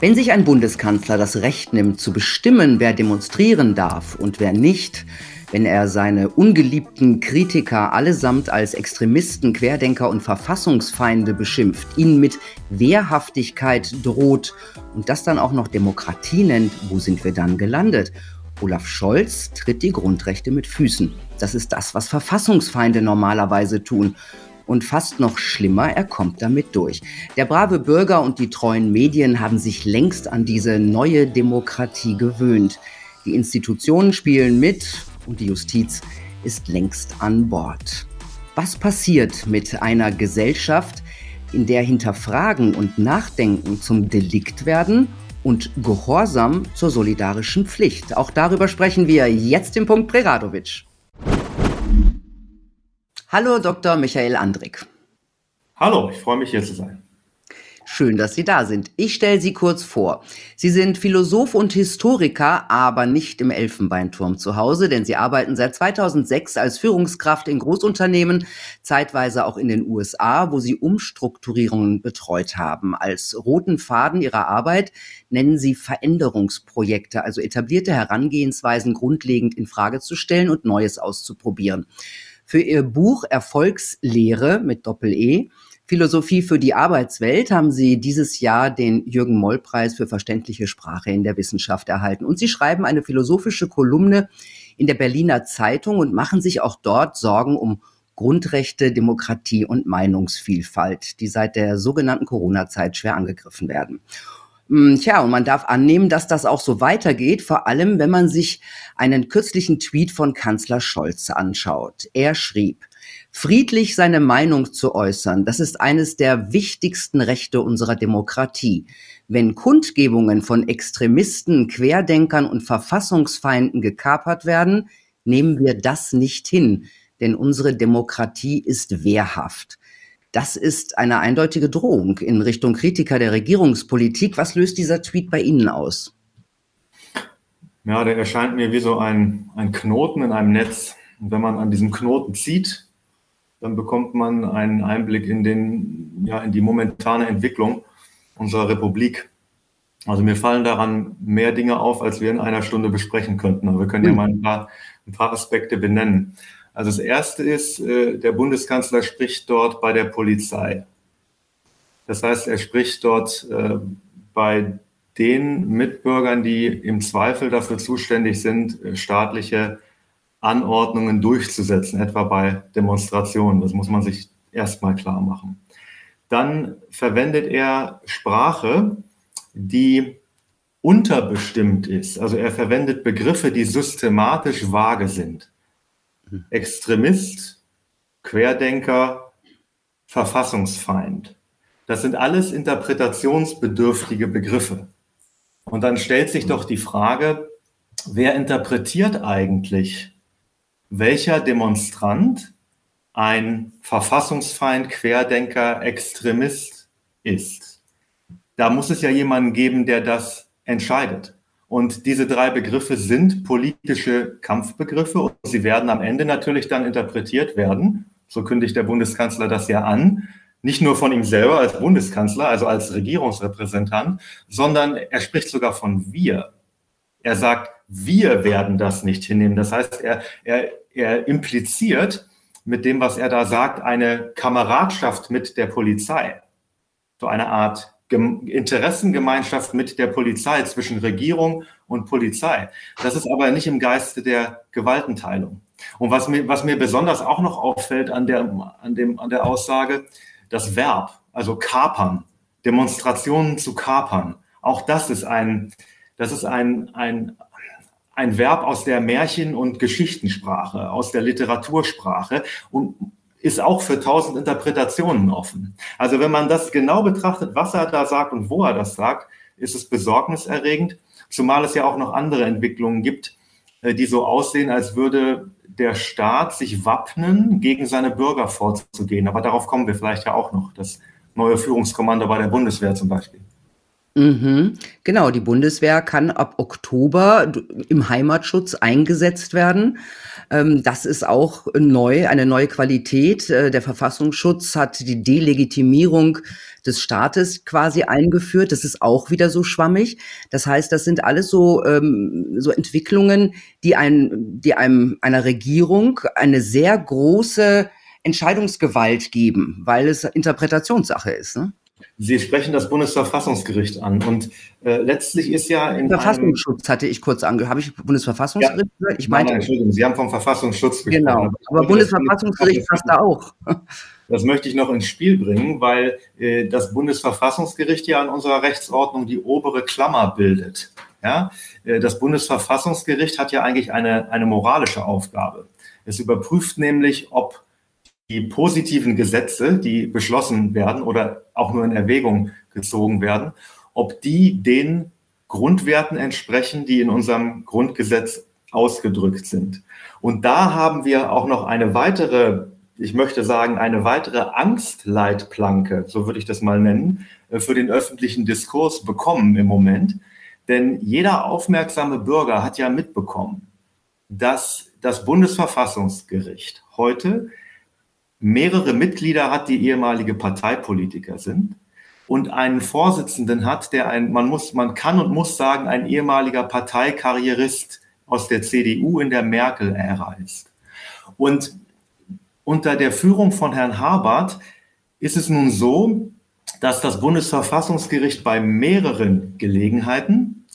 Wenn sich ein Bundeskanzler das Recht nimmt, zu bestimmen, wer demonstrieren darf und wer nicht, wenn er seine ungeliebten Kritiker allesamt als Extremisten, Querdenker und Verfassungsfeinde beschimpft, ihnen mit Wehrhaftigkeit droht und das dann auch noch Demokratie nennt, wo sind wir dann gelandet? Olaf Scholz tritt die Grundrechte mit Füßen. Das ist das, was Verfassungsfeinde normalerweise tun. Und fast noch schlimmer, er kommt damit durch. Der brave Bürger und die treuen Medien haben sich längst an diese neue Demokratie gewöhnt. Die Institutionen spielen mit und die Justiz ist längst an Bord. Was passiert mit einer Gesellschaft, in der Hinterfragen und Nachdenken zum Delikt werden und Gehorsam zur solidarischen Pflicht? Auch darüber sprechen wir jetzt im Punkt Preradovic. Hallo Dr. Michael Andrik. Hallo, ich freue mich hier zu sein. Schön, dass Sie da sind. Ich stelle Sie kurz vor. Sie sind Philosoph und Historiker, aber nicht im Elfenbeinturm zu Hause, denn Sie arbeiten seit 2006 als Führungskraft in Großunternehmen, zeitweise auch in den USA, wo Sie Umstrukturierungen betreut haben. Als roten Faden Ihrer Arbeit nennen Sie Veränderungsprojekte, also etablierte Herangehensweisen grundlegend in Frage zu stellen und Neues auszuprobieren. Für ihr Buch Erfolgslehre mit Doppel-E Philosophie für die Arbeitswelt haben Sie dieses Jahr den Jürgen Moll Preis für verständliche Sprache in der Wissenschaft erhalten. Und Sie schreiben eine philosophische Kolumne in der Berliner Zeitung und machen sich auch dort Sorgen um Grundrechte, Demokratie und Meinungsvielfalt, die seit der sogenannten Corona-Zeit schwer angegriffen werden. Hm, tja, und man darf annehmen, dass das auch so weitergeht, vor allem wenn man sich einen kürzlichen Tweet von Kanzler Scholz anschaut. Er schrieb, friedlich seine Meinung zu äußern, das ist eines der wichtigsten Rechte unserer Demokratie. Wenn Kundgebungen von Extremisten, Querdenkern und Verfassungsfeinden gekapert werden, nehmen wir das nicht hin, denn unsere Demokratie ist wehrhaft. Das ist eine eindeutige Drohung in Richtung Kritiker der Regierungspolitik. Was löst dieser Tweet bei Ihnen aus? Ja, der erscheint mir wie so ein, ein Knoten in einem Netz. Und wenn man an diesem Knoten zieht, dann bekommt man einen Einblick in, den, ja, in die momentane Entwicklung unserer Republik. Also mir fallen daran mehr Dinge auf, als wir in einer Stunde besprechen könnten. Aber wir können ja hm. mal ein paar, ein paar Aspekte benennen. Also das Erste ist, äh, der Bundeskanzler spricht dort bei der Polizei. Das heißt, er spricht dort äh, bei den Mitbürgern, die im Zweifel dafür zuständig sind, äh, staatliche Anordnungen durchzusetzen, etwa bei Demonstrationen. Das muss man sich erstmal klar machen. Dann verwendet er Sprache, die unterbestimmt ist. Also er verwendet Begriffe, die systematisch vage sind. Extremist, Querdenker, Verfassungsfeind. Das sind alles interpretationsbedürftige Begriffe. Und dann stellt sich doch die Frage, wer interpretiert eigentlich, welcher Demonstrant ein Verfassungsfeind, Querdenker, Extremist ist? Da muss es ja jemanden geben, der das entscheidet. Und diese drei Begriffe sind politische Kampfbegriffe und sie werden am Ende natürlich dann interpretiert werden. So kündigt der Bundeskanzler das ja an. Nicht nur von ihm selber als Bundeskanzler, also als Regierungsrepräsentant, sondern er spricht sogar von wir. Er sagt, wir werden das nicht hinnehmen. Das heißt, er, er, er impliziert mit dem, was er da sagt, eine Kameradschaft mit der Polizei. So eine Art Interessengemeinschaft mit der Polizei, zwischen Regierung und Polizei. Das ist aber nicht im Geiste der Gewaltenteilung. Und was mir, was mir besonders auch noch auffällt an der, an, dem, an der Aussage, das Verb, also kapern, Demonstrationen zu kapern, auch das ist ein, das ist ein, ein, ein Verb aus der Märchen- und Geschichtensprache, aus der Literatursprache und ist auch für tausend Interpretationen offen. Also wenn man das genau betrachtet, was er da sagt und wo er das sagt, ist es besorgniserregend, zumal es ja auch noch andere Entwicklungen gibt, äh, die so aussehen, als würde der Staat sich wappnen, gegen seine Bürger vorzugehen. Aber darauf kommen wir vielleicht ja auch noch. Das neue Führungskommando bei der Bundeswehr zum Beispiel. Mhm. Genau, die Bundeswehr kann ab Oktober im Heimatschutz eingesetzt werden. Ähm, das ist auch neu, eine neue Qualität. Äh, der Verfassungsschutz hat die Delegitimierung des Staates quasi eingeführt. Das ist auch wieder so schwammig. Das heißt, das sind alles so, ähm, so Entwicklungen, die, ein, die einem, einer Regierung eine sehr große Entscheidungsgewalt geben, weil es Interpretationssache ist. Ne? Sie sprechen das Bundesverfassungsgericht an und äh, letztlich ist ja in Verfassungsschutz hatte ich kurz angehört. Habe ich Bundesverfassungsgericht ja. Ich meinte, nein, Entschuldigung, Sie haben vom Verfassungsschutz gesprochen. Genau, aber Bundesverfassungsgericht passt da auch. Das möchte ich noch ins Spiel bringen, weil äh, das Bundesverfassungsgericht ja in unserer Rechtsordnung die obere Klammer bildet. Ja? Äh, das Bundesverfassungsgericht hat ja eigentlich eine, eine moralische Aufgabe. Es überprüft nämlich, ob die positiven Gesetze, die beschlossen werden oder auch nur in Erwägung gezogen werden, ob die den Grundwerten entsprechen, die in unserem Grundgesetz ausgedrückt sind. Und da haben wir auch noch eine weitere, ich möchte sagen, eine weitere Angstleitplanke, so würde ich das mal nennen, äh, für den öffentlichen Diskurs bekommen im Moment. Denn jeder aufmerksame Bürger hat ja mitbekommen, dass das Bundesverfassungsgericht heute mehrere Mitglieder hat, die ehemalige Parteipolitiker sind und einen Vorsitzenden hat, der ein, man muss, man kann und muss sagen, ein ehemaliger Parteikarrierist aus der CDU in der Merkel-Ära ist. Und unter der Führung von Herrn Habert ist es nun so, dass das Bundesverfassungsgericht bei mehreren Gelegenheiten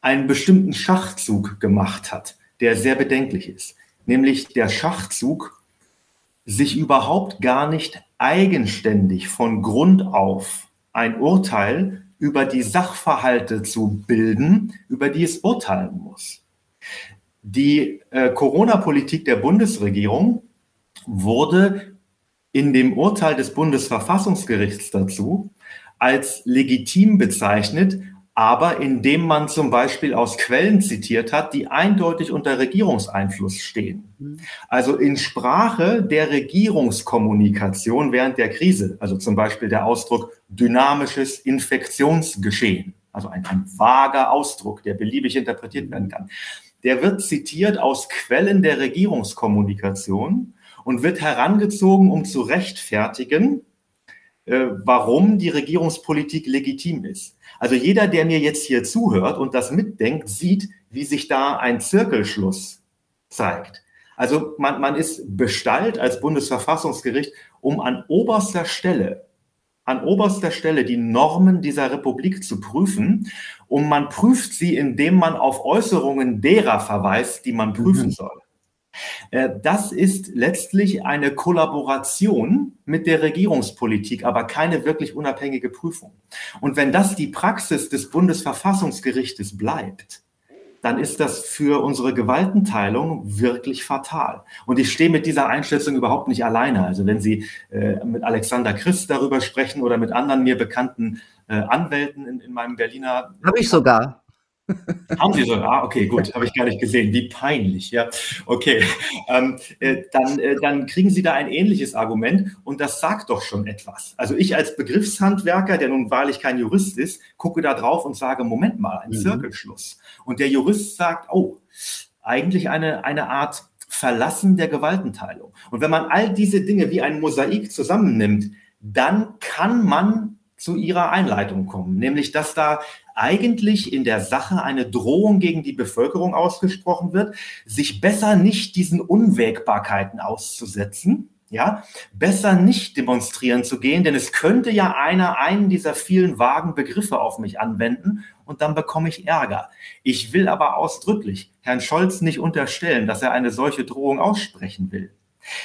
einen bestimmten Schachzug gemacht hat, der sehr bedenklich ist. Nämlich der Schachzug sich überhaupt gar nicht eigenständig von Grund auf ein Urteil über die Sachverhalte zu bilden, über die es urteilen muss. Die äh, Corona-Politik der Bundesregierung wurde in dem Urteil des Bundesverfassungsgerichts dazu als legitim bezeichnet, aber indem man zum Beispiel aus Quellen zitiert hat, die eindeutig unter Regierungseinfluss stehen. Mhm. Also in Sprache der Regierungskommunikation während der Krise, also zum Beispiel der Ausdruck dynamisches Infektionsgeschehen, also ein, ein vager Ausdruck, der beliebig interpretiert werden kann. Der wird zitiert aus Quellen der Regierungskommunikation und wird herangezogen, um zu rechtfertigen, äh, warum die Regierungspolitik legitim ist. Also jeder, der mir jetzt hier zuhört und das mitdenkt, sieht, wie sich da ein Zirkelschluss zeigt. Also man, man ist bestallt als Bundesverfassungsgericht, um an oberster Stelle, an oberster Stelle die Normen dieser Republik zu prüfen. Und man prüft sie, indem man auf Äußerungen derer verweist, die man prüfen mhm. soll. Äh, das ist letztlich eine Kollaboration mit der Regierungspolitik, aber keine wirklich unabhängige Prüfung. Und wenn das die Praxis des Bundesverfassungsgerichtes bleibt, dann ist das für unsere Gewaltenteilung wirklich fatal. Und ich stehe mit dieser Einschätzung überhaupt nicht alleine. Also wenn Sie äh, mit Alexander Christ darüber sprechen oder mit anderen mir bekannten äh, Anwälten in, in meinem Berliner. Habe ich sogar. Haben Sie so? Ah, okay, gut, habe ich gar nicht gesehen. Wie peinlich, ja. Okay, ähm, äh, dann, äh, dann kriegen Sie da ein ähnliches Argument und das sagt doch schon etwas. Also ich als Begriffshandwerker, der nun wahrlich kein Jurist ist, gucke da drauf und sage, Moment mal, ein mhm. Zirkelschluss. Und der Jurist sagt, oh, eigentlich eine, eine Art Verlassen der Gewaltenteilung. Und wenn man all diese Dinge wie ein Mosaik zusammennimmt, dann kann man zu ihrer Einleitung kommen, nämlich dass da eigentlich in der Sache eine Drohung gegen die Bevölkerung ausgesprochen wird, sich besser nicht diesen Unwägbarkeiten auszusetzen, ja, besser nicht demonstrieren zu gehen, denn es könnte ja einer einen dieser vielen vagen Begriffe auf mich anwenden und dann bekomme ich Ärger. Ich will aber ausdrücklich Herrn Scholz nicht unterstellen, dass er eine solche Drohung aussprechen will.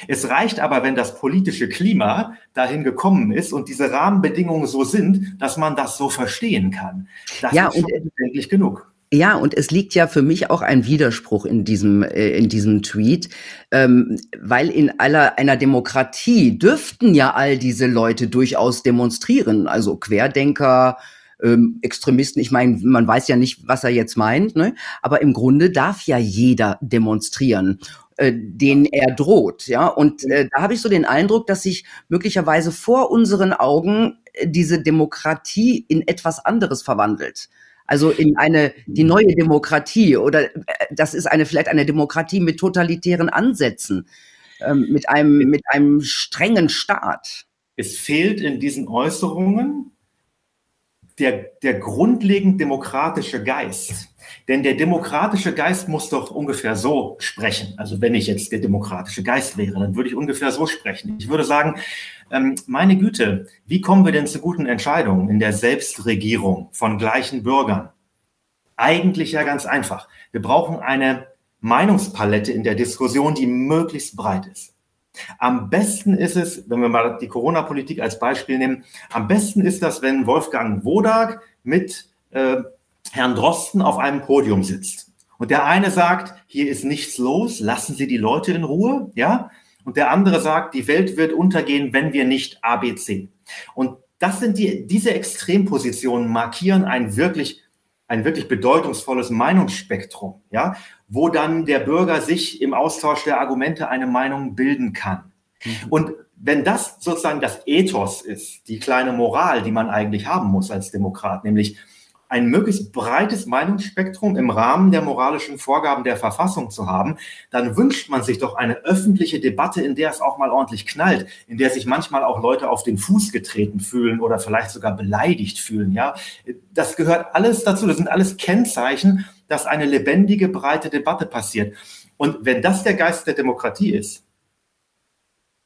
Es reicht aber, wenn das politische Klima dahin gekommen ist und diese Rahmenbedingungen so sind, dass man das so verstehen kann. Das ja, ist schon bedenklich genug. Ja, und es liegt ja für mich auch ein Widerspruch in diesem, äh, in diesem Tweet, ähm, weil in aller, einer Demokratie dürften ja all diese Leute durchaus demonstrieren, also Querdenker, ähm, Extremisten. Ich meine, man weiß ja nicht, was er jetzt meint, ne? aber im Grunde darf ja jeder demonstrieren äh, den er droht, ja. Und äh, da habe ich so den Eindruck, dass sich möglicherweise vor unseren Augen äh, diese Demokratie in etwas anderes verwandelt. Also in eine die neue Demokratie oder äh, das ist eine vielleicht eine Demokratie mit totalitären Ansätzen, ähm, mit einem mit einem strengen Staat. Es fehlt in diesen Äußerungen der, der grundlegend demokratische Geist. Denn der demokratische Geist muss doch ungefähr so sprechen. Also wenn ich jetzt der demokratische Geist wäre, dann würde ich ungefähr so sprechen. Ich würde sagen, ähm, meine Güte, wie kommen wir denn zu guten Entscheidungen in der Selbstregierung von gleichen Bürgern? Eigentlich ja ganz einfach. Wir brauchen eine Meinungspalette in der Diskussion, die möglichst breit ist. Am besten ist es, wenn wir mal die Corona-Politik als Beispiel nehmen, am besten ist das, wenn Wolfgang Wodak mit äh, Herrn Drosten auf einem Podium sitzt. Und der eine sagt, hier ist nichts los, lassen Sie die Leute in Ruhe, ja? Und der andere sagt, die Welt wird untergehen, wenn wir nicht ABC. Und das sind die, diese Extrempositionen markieren ein wirklich, ein wirklich bedeutungsvolles Meinungsspektrum, ja? wo dann der Bürger sich im Austausch der Argumente eine Meinung bilden kann. Mhm. Und wenn das sozusagen das Ethos ist, die kleine Moral, die man eigentlich haben muss als Demokrat, nämlich ein möglichst breites Meinungsspektrum im Rahmen der moralischen Vorgaben der Verfassung zu haben, dann wünscht man sich doch eine öffentliche Debatte, in der es auch mal ordentlich knallt, in der sich manchmal auch Leute auf den Fuß getreten fühlen oder vielleicht sogar beleidigt fühlen. Ja, das gehört alles dazu. Das sind alles Kennzeichen, dass eine lebendige, breite Debatte passiert. Und wenn das der Geist der Demokratie ist,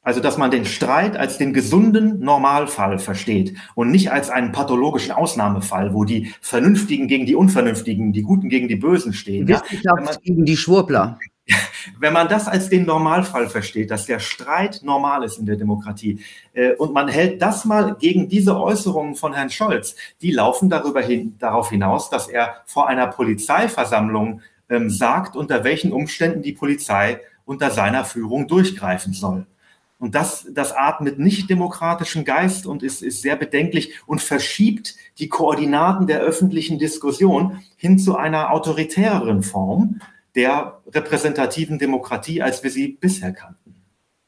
also, dass man den Streit als den gesunden Normalfall versteht und nicht als einen pathologischen Ausnahmefall, wo die Vernünftigen gegen die Unvernünftigen, die Guten gegen die Bösen stehen. Wissenschaft ja? gegen die Schwurbler. Wenn man das als den Normalfall versteht, dass der Streit normal ist in der Demokratie äh, und man hält das mal gegen diese Äußerungen von Herrn Scholz, die laufen darüber hin, darauf hinaus, dass er vor einer Polizeiversammlung ähm, sagt, unter welchen Umständen die Polizei unter seiner Führung durchgreifen soll. Und das, das atmet nicht demokratischen Geist und ist, ist sehr bedenklich und verschiebt die Koordinaten der öffentlichen Diskussion hin zu einer autoritäreren Form der repräsentativen Demokratie, als wir sie bisher kannten.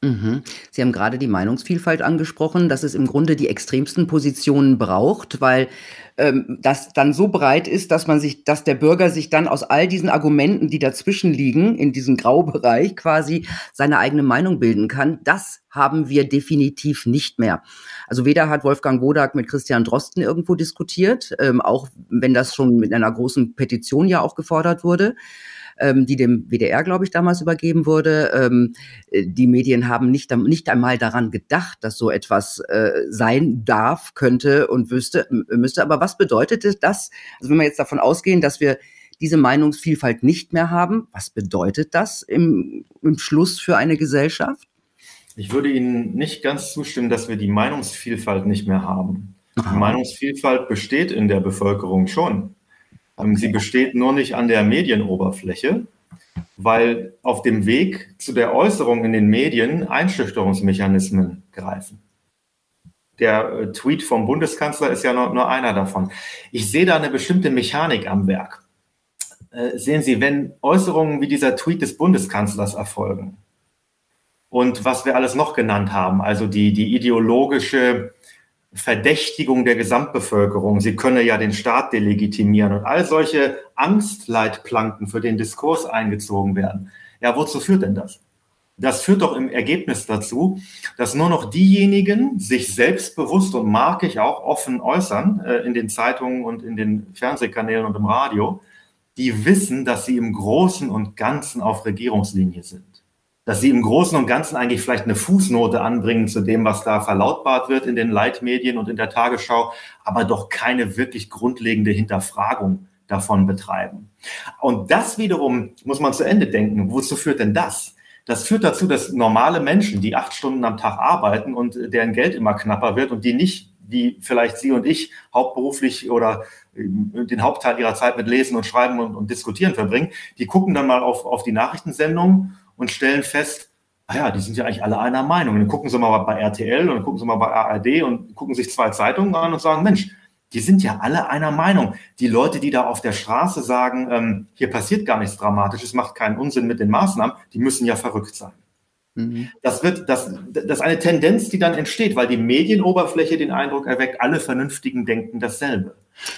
Mhm. Sie haben gerade die Meinungsvielfalt angesprochen, dass es im Grunde die extremsten Positionen braucht, weil ähm, das dann so breit ist, dass man sich, dass der Bürger sich dann aus all diesen Argumenten, die dazwischen liegen, in diesem Graubereich quasi seine eigene Meinung bilden kann. Das haben wir definitiv nicht mehr. Also weder hat Wolfgang Wodak mit Christian Drosten irgendwo diskutiert, ähm, auch wenn das schon mit einer großen Petition ja auch gefordert wurde ähm, die dem WDR, glaube ich, damals übergeben wurde. Ähm, äh, die Medien haben nicht, nicht einmal daran gedacht, dass so etwas äh, sein darf, könnte und wüsste, müsste. Aber was bedeutet das? Also wenn wir jetzt davon ausgehen, dass wir diese Meinungsvielfalt nicht mehr haben, was bedeutet das im, im Schluss für eine Gesellschaft? Ich würde Ihnen nicht ganz zustimmen, dass wir die Meinungsvielfalt nicht mehr haben. Die Meinungsvielfalt besteht in der Bevölkerung schon. Okay. Sie besteht nur nicht an der Medienoberfläche, weil auf dem Weg zu der Äußerung in den Medien Einschüchterungsmechanismen greifen. Der äh, Tweet vom Bundeskanzler ist ja nur, nur einer davon. Ich sehe da eine bestimmte Mechanik am Werk. Äh, sehen Sie, wenn Äußerungen wie dieser Tweet des Bundeskanzlers erfolgen und was wir alles noch genannt haben, also die, die ideologische Verdächtigung der Gesamtbevölkerung, sie könne ja den Staat delegitimieren und all solche Angstleitplanken für den Diskurs eingezogen werden. Ja, wozu führt denn das? Das führt doch im Ergebnis dazu, dass nur noch diejenigen sich selbstbewusst und markig auch offen äußern äh, in den Zeitungen und in den Fernsehkanälen und im Radio, die wissen, dass sie im Großen und Ganzen auf Regierungslinie sind dass sie im Großen und Ganzen eigentlich vielleicht eine Fußnote anbringen zu dem, was da verlautbart wird in den Leitmedien und in der Tagesschau, aber doch keine wirklich grundlegende Hinterfragung davon betreiben. Und das wiederum muss man zu Ende denken. Wozu führt denn das? Das führt dazu, dass normale Menschen, die acht Stunden am Tag arbeiten und deren Geld immer knapper wird und die nicht, wie vielleicht Sie und ich, hauptberuflich oder den Hauptteil ihrer Zeit mit Lesen und Schreiben und, und Diskutieren verbringen, die gucken dann mal auf, auf die Nachrichtensendungen und stellen fest, ah ja, die sind ja eigentlich alle einer Meinung. Und dann gucken sie mal bei RTL und gucken sie mal bei ARD und gucken sich zwei Zeitungen an und sagen, Mensch, die sind ja alle einer Meinung. Die Leute, die da auf der Straße sagen, ähm, hier passiert gar nichts Dramatisches, macht keinen Unsinn mit den Maßnahmen, die müssen ja verrückt sein. Mhm. Das wird, das, das ist eine Tendenz, die dann entsteht, weil die Medienoberfläche den Eindruck erweckt, alle Vernünftigen denken dasselbe.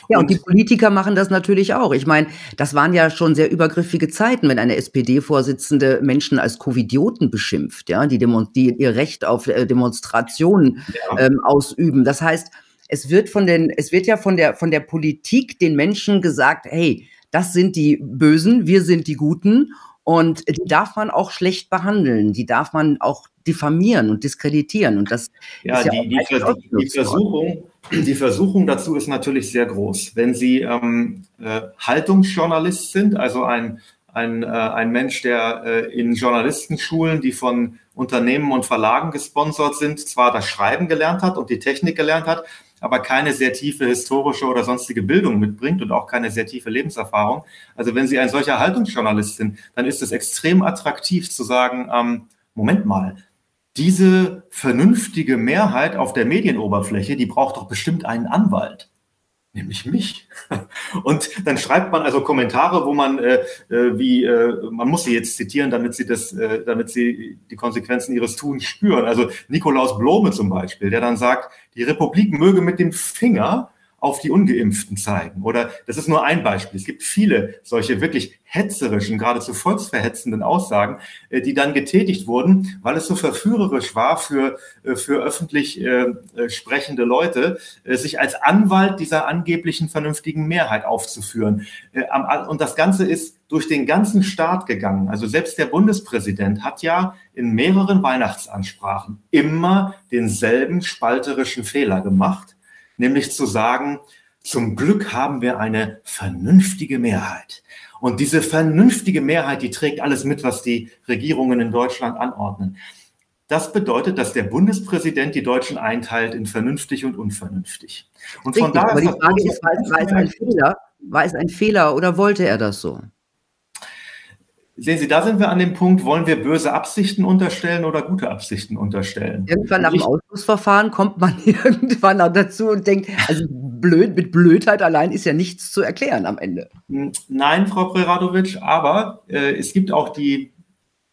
Ja, und, und die Politiker machen das natürlich auch. Ich meine, das waren ja schon sehr übergriffige Zeiten, wenn eine SPD-Vorsitzende Menschen als Covidioten beschimpft, ja, die, die ihr Recht auf äh, Demonstrationen ja. ähm, ausüben. Das heißt, es wird von den, es wird ja von der, von der Politik den Menschen gesagt, hey, das sind die Bösen, wir sind die Guten und die darf man auch schlecht behandeln, die darf man auch diffamieren und diskreditieren. Und das ja, ist ja die, die, Vers die, Versuchung, die Versuchung dazu ist natürlich sehr groß. Wenn Sie ähm, äh, Haltungsjournalist sind, also ein, ein, äh, ein Mensch, der äh, in Journalistenschulen, die von Unternehmen und Verlagen gesponsert sind, zwar das Schreiben gelernt hat und die Technik gelernt hat, aber keine sehr tiefe historische oder sonstige Bildung mitbringt und auch keine sehr tiefe Lebenserfahrung. Also wenn Sie ein solcher Haltungsjournalist sind, dann ist es extrem attraktiv zu sagen, ähm, Moment mal, diese vernünftige Mehrheit auf der Medienoberfläche, die braucht doch bestimmt einen Anwalt nämlich mich. Und dann schreibt man also Kommentare, wo man äh, äh, wie äh, man muss sie jetzt zitieren, damit sie das, äh, damit sie die Konsequenzen ihres Tuns spüren. Also Nikolaus Blome zum Beispiel, der dann sagt, die Republik möge mit dem Finger auf die Ungeimpften zeigen. Oder das ist nur ein Beispiel. Es gibt viele solche wirklich hetzerischen, geradezu volksverhetzenden Aussagen, äh, die dann getätigt wurden, weil es so verführerisch war für, äh, für öffentlich äh, sprechende Leute, sich als Anwalt dieser angeblichen vernünftigen Mehrheit aufzuführen. Und das Ganze ist durch den ganzen Staat gegangen. Also selbst der Bundespräsident hat ja in mehreren Weihnachtsansprachen immer denselben spalterischen Fehler gemacht nämlich zu sagen, zum Glück haben wir eine vernünftige Mehrheit. Und diese vernünftige Mehrheit, die trägt alles mit, was die Regierungen in Deutschland anordnen. Das bedeutet, dass der Bundespräsident die Deutschen einteilt in vernünftig und unvernünftig. Und Richtig, von daher aber die Frage ist, war, war es ein Fehler? War es ein Fehler oder wollte er das so? Sehen Sie, da sind wir an dem Punkt, wollen wir böse Absichten unterstellen oder gute Absichten unterstellen? Irgendwann nach dem Ausschussverfahren kommt man irgendwann dazu und denkt, also blöd, mit Blödheit allein ist ja nichts zu erklären am Ende. Hm, nein, Frau Preradovic, aber äh, es gibt auch die,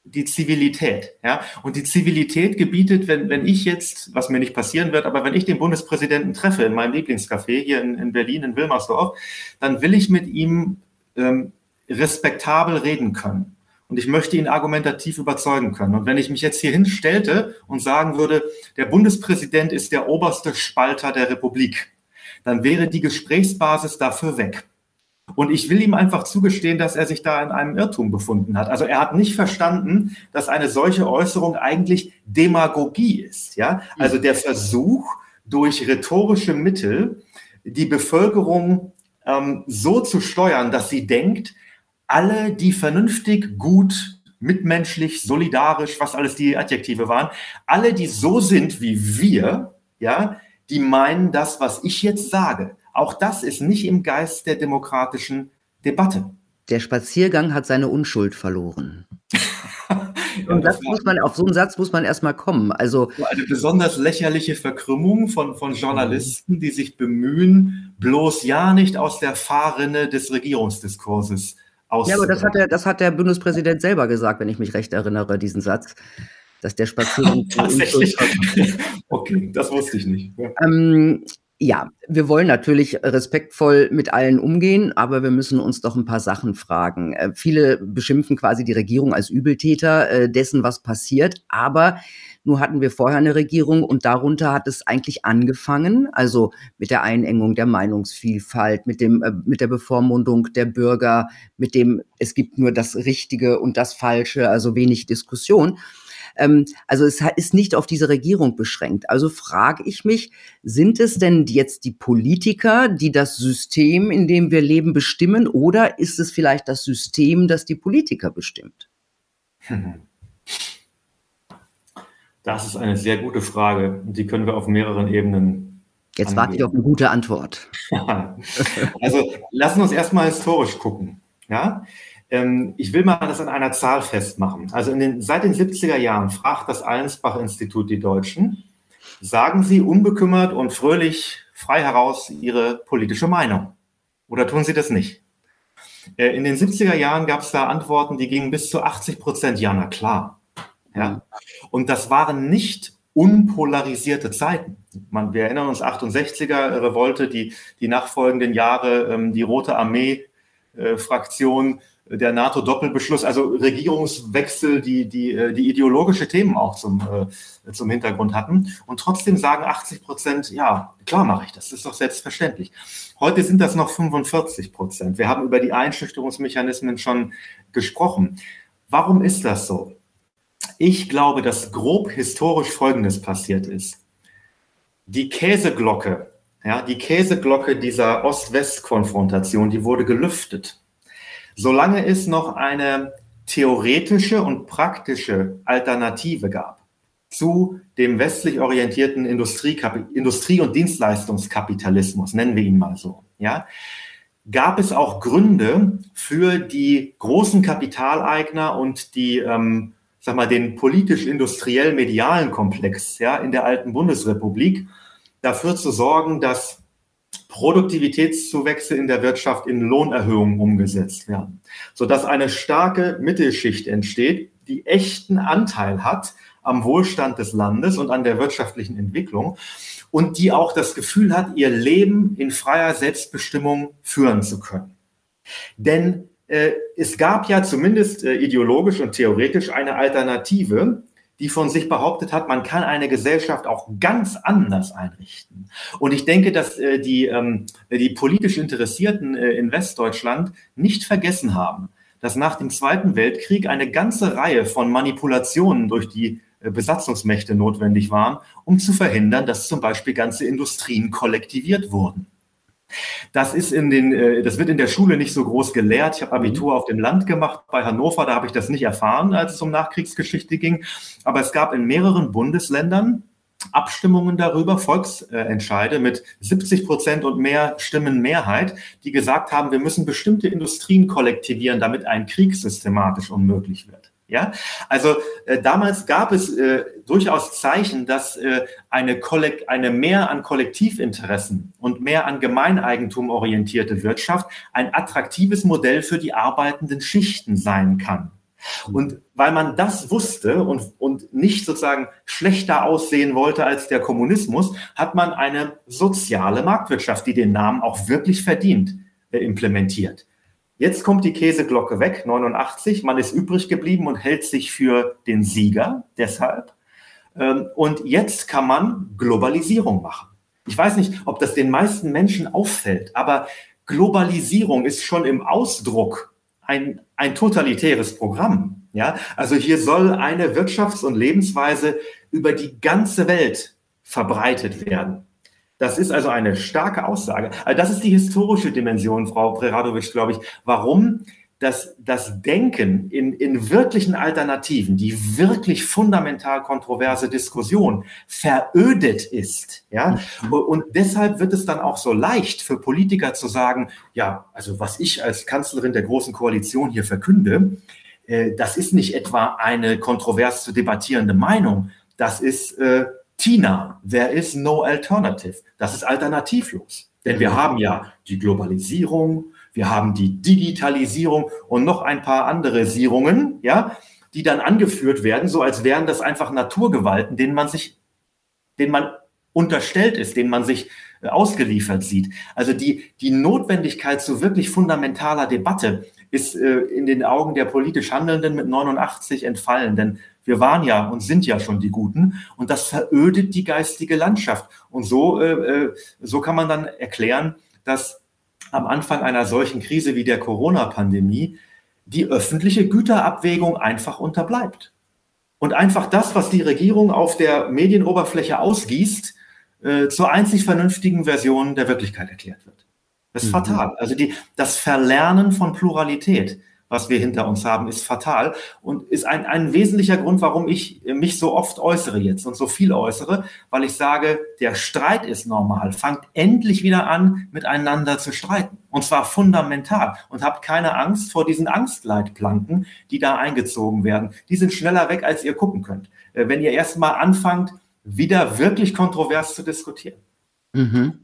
die Zivilität. Ja? Und die Zivilität gebietet, wenn, wenn ich jetzt, was mir nicht passieren wird, aber wenn ich den Bundespräsidenten treffe in meinem Lieblingscafé hier in, in Berlin, in Wilmersdorf, dann will ich mit ihm ähm, respektabel reden können. Und ich möchte ihn argumentativ überzeugen können. Und wenn ich mich jetzt hier hinstellte und sagen würde, der Bundespräsident ist der oberste Spalter der Republik, dann wäre die Gesprächsbasis dafür weg. Und ich will ihm einfach zugestehen, dass er sich da in einem Irrtum befunden hat. Also er hat nicht verstanden, dass eine solche Äußerung eigentlich Demagogie ist. Ja, also der Versuch, durch rhetorische Mittel die Bevölkerung ähm, so zu steuern, dass sie denkt, alle, die vernünftig, gut, mitmenschlich, solidarisch, was alles die Adjektive waren, alle, die so sind wie wir, ja, die meinen das, was ich jetzt sage. Auch das ist nicht im Geist der demokratischen Debatte. Der Spaziergang hat seine Unschuld verloren. Und das muss man, auf so einen Satz muss man erstmal kommen. Also eine besonders lächerliche Verkrümmung von, von Journalisten, die sich bemühen, bloß ja nicht aus der Fahrrinne des Regierungsdiskurses aus. Ja, aber das hat, der, das hat der Bundespräsident selber gesagt, wenn ich mich recht erinnere, diesen Satz, dass der Spaziergang. Tatsächlich. okay, das wusste ich nicht. Ja. Ähm, ja, wir wollen natürlich respektvoll mit allen umgehen, aber wir müssen uns doch ein paar Sachen fragen. Äh, viele beschimpfen quasi die Regierung als Übeltäter äh, dessen, was passiert, aber nur hatten wir vorher eine Regierung und darunter hat es eigentlich angefangen, also mit der Einengung der Meinungsvielfalt, mit dem, äh, mit der Bevormundung der Bürger, mit dem, es gibt nur das Richtige und das Falsche, also wenig Diskussion. Ähm, also es ist nicht auf diese Regierung beschränkt. Also frage ich mich, sind es denn jetzt die Politiker, die das System, in dem wir leben, bestimmen, oder ist es vielleicht das System, das die Politiker bestimmt? Das ist eine sehr gute Frage die können wir auf mehreren Ebenen. Jetzt warte ich auf eine gute Antwort. also lassen wir uns erstmal historisch gucken. Ja? Ähm, ich will mal das an einer Zahl festmachen. Also den, seit den 70er Jahren fragt das Allensbach-Institut die Deutschen, sagen sie unbekümmert und fröhlich frei heraus ihre politische Meinung. Oder tun sie das nicht? Äh, in den 70er Jahren gab es da Antworten, die gingen bis zu 80 Prozent, ja, na klar. Ja? Und das waren nicht unpolarisierte Zeiten. Man, wir erinnern uns 68er Revolte, die, die nachfolgenden Jahre, ähm, die Rote Armee, äh, Fraktion, der NATO-Doppelbeschluss, also Regierungswechsel, die, die, äh, die ideologische Themen auch zum, äh, zum Hintergrund hatten. Und trotzdem sagen 80 Prozent, ja, klar mache ich das, das ist doch selbstverständlich. Heute sind das noch 45 Prozent. Wir haben über die Einschüchterungsmechanismen schon gesprochen. Warum ist das so? Ich glaube, dass grob historisch Folgendes passiert ist. Die Käseglocke, ja, die Käseglocke dieser Ost-West-Konfrontation, die wurde gelüftet. Solange es noch eine theoretische und praktische Alternative gab zu dem westlich orientierten Industrie, Industrie- und Dienstleistungskapitalismus, nennen wir ihn mal so, ja, gab es auch Gründe für die großen Kapitaleigner und die, ähm, sag mal, den politisch-industriell-medialen Komplex ja, in der alten Bundesrepublik dafür zu sorgen, dass Produktivitätszuwächse in der Wirtschaft in Lohnerhöhungen umgesetzt werden, sodass eine starke Mittelschicht entsteht, die echten Anteil hat am Wohlstand des Landes und an der wirtschaftlichen Entwicklung und die auch das Gefühl hat, ihr Leben in freier Selbstbestimmung führen zu können. Denn äh, es gab ja zumindest äh, ideologisch und theoretisch eine Alternative, die von sich behauptet hat, man kann eine Gesellschaft auch ganz anders einrichten. Und ich denke, dass äh, die, ähm, die politisch Interessierten äh, in Westdeutschland nicht vergessen haben, dass nach dem Zweiten Weltkrieg eine ganze Reihe von Manipulationen durch die äh, Besatzungsmächte notwendig waren, um zu verhindern, dass zum Beispiel ganze Industrien kollektiviert wurden. Das ist in den, äh, das wird in der Schule nicht so groß gelehrt. Ich habe Abitur mhm. auf dem Land gemacht bei Hannover, da habe ich das nicht erfahren, als es um Nachkriegsgeschichte ging. Aber es gab in mehreren Bundesländern Abstimmungen darüber, Volksentscheide mit 70 Prozent und mehr Stimmen Mehrheit, die gesagt haben, wir müssen bestimmte Industrien kollektivieren, damit ein Krieg systematisch unmöglich wird. Ja, also äh, damals gab es äh, durchaus Zeichen, dass äh, eine, Kollekt eine mehr an Kollektivinteressen und mehr an Gemeineigentum orientierte Wirtschaft ein attraktives Modell für die arbeitenden Schichten sein kann. Und weil man das wusste und, und nicht sozusagen schlechter aussehen wollte als der Kommunismus, hat man eine soziale Marktwirtschaft, die den Namen auch wirklich verdient, äh, implementiert. Jetzt kommt die Käseglocke weg, 89. Man ist übrig geblieben und hält sich für den Sieger deshalb. Ähm, und jetzt kann man Globalisierung machen. Ich weiß nicht, ob das den meisten Menschen auffällt, aber Globalisierung ist schon im Ausdruck ein, ein totalitäres Programm. Ja, also hier soll eine Wirtschafts- und Lebensweise über die ganze Welt verbreitet werden. Das ist also eine starke Aussage. Also das ist die historische Dimension, Frau Preradovic, glaube ich. Warum das, das Denken in, in wirklichen Alternativen, die wirklich fundamental kontroverse Diskussion verödet ist. Ja? Mhm. Und deshalb wird es dann auch so leicht für Politiker zu sagen, ja, also was ich als Kanzlerin der Großen Koalition hier verkünde, äh, das ist nicht etwa eine kontrovers zu debattierende Meinung, das ist äh, Tina, there is no alternative. Das ist alternativlos. Denn wir haben ja die Globalisierung, wir haben die Digitalisierung und noch ein paar andere Sierungen, ja, die dann angeführt werden, so als wären das einfach Naturgewalten, denen man sich, denen man unterstellt ist, denen man sich äh, ausgeliefert sieht. Also die, die Notwendigkeit zu wirklich fundamentaler Debatte ist äh, in den Augen der politisch Handelnden mit 89 entfallen. Denn wir waren ja und sind ja schon die Guten und das verödet die geistige Landschaft. Und so, äh, äh, so kann man dann erklären, dass am Anfang einer solchen Krise wie der Corona-Pandemie die öffentliche Güterabwägung einfach unterbleibt. Und einfach das, was die Regierung auf der Medienoberfläche ausgießt, äh, zur einzig vernünftigen Version der Wirklichkeit erklärt wird. Das ist mhm. fatal. Also die, das Verlernen von Pluralität was wir hinter uns haben, ist fatal und ist ein, ein wesentlicher Grund, warum ich mich so oft äußere jetzt und so viel äußere, weil ich sage, der Streit ist normal. Fangt endlich wieder an, miteinander zu streiten. Und zwar fundamental. Und habt keine Angst vor diesen Angstleitplanken, die da eingezogen werden. Die sind schneller weg, als ihr gucken könnt. Äh, wenn ihr erstmal anfangt, wieder wirklich kontrovers zu diskutieren. Mhm.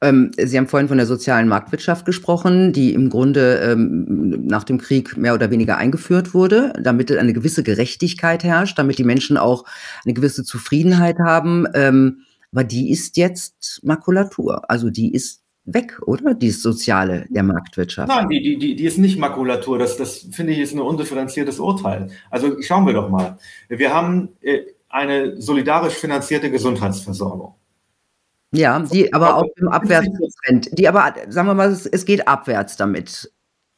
Ähm, Sie haben vorhin von der sozialen Marktwirtschaft gesprochen, die im Grunde ähm, nach dem Krieg mehr oder weniger eingeführt wurde, damit eine gewisse Gerechtigkeit herrscht, damit die Menschen auch eine gewisse Zufriedenheit haben. Ähm, aber die ist jetzt Makulatur. Also die ist weg, oder? Die Soziale der Marktwirtschaft. Nein, die, die, die, ist nicht Makulatur. Das, das finde ich ist ein undifferenziertes Urteil. Also schauen wir doch mal. Wir haben äh, eine solidarisch finanzierte Gesundheitsversorgung. Ja, die aber auf dem Abwärtstrend. Die aber, sagen wir mal, es, es geht abwärts damit.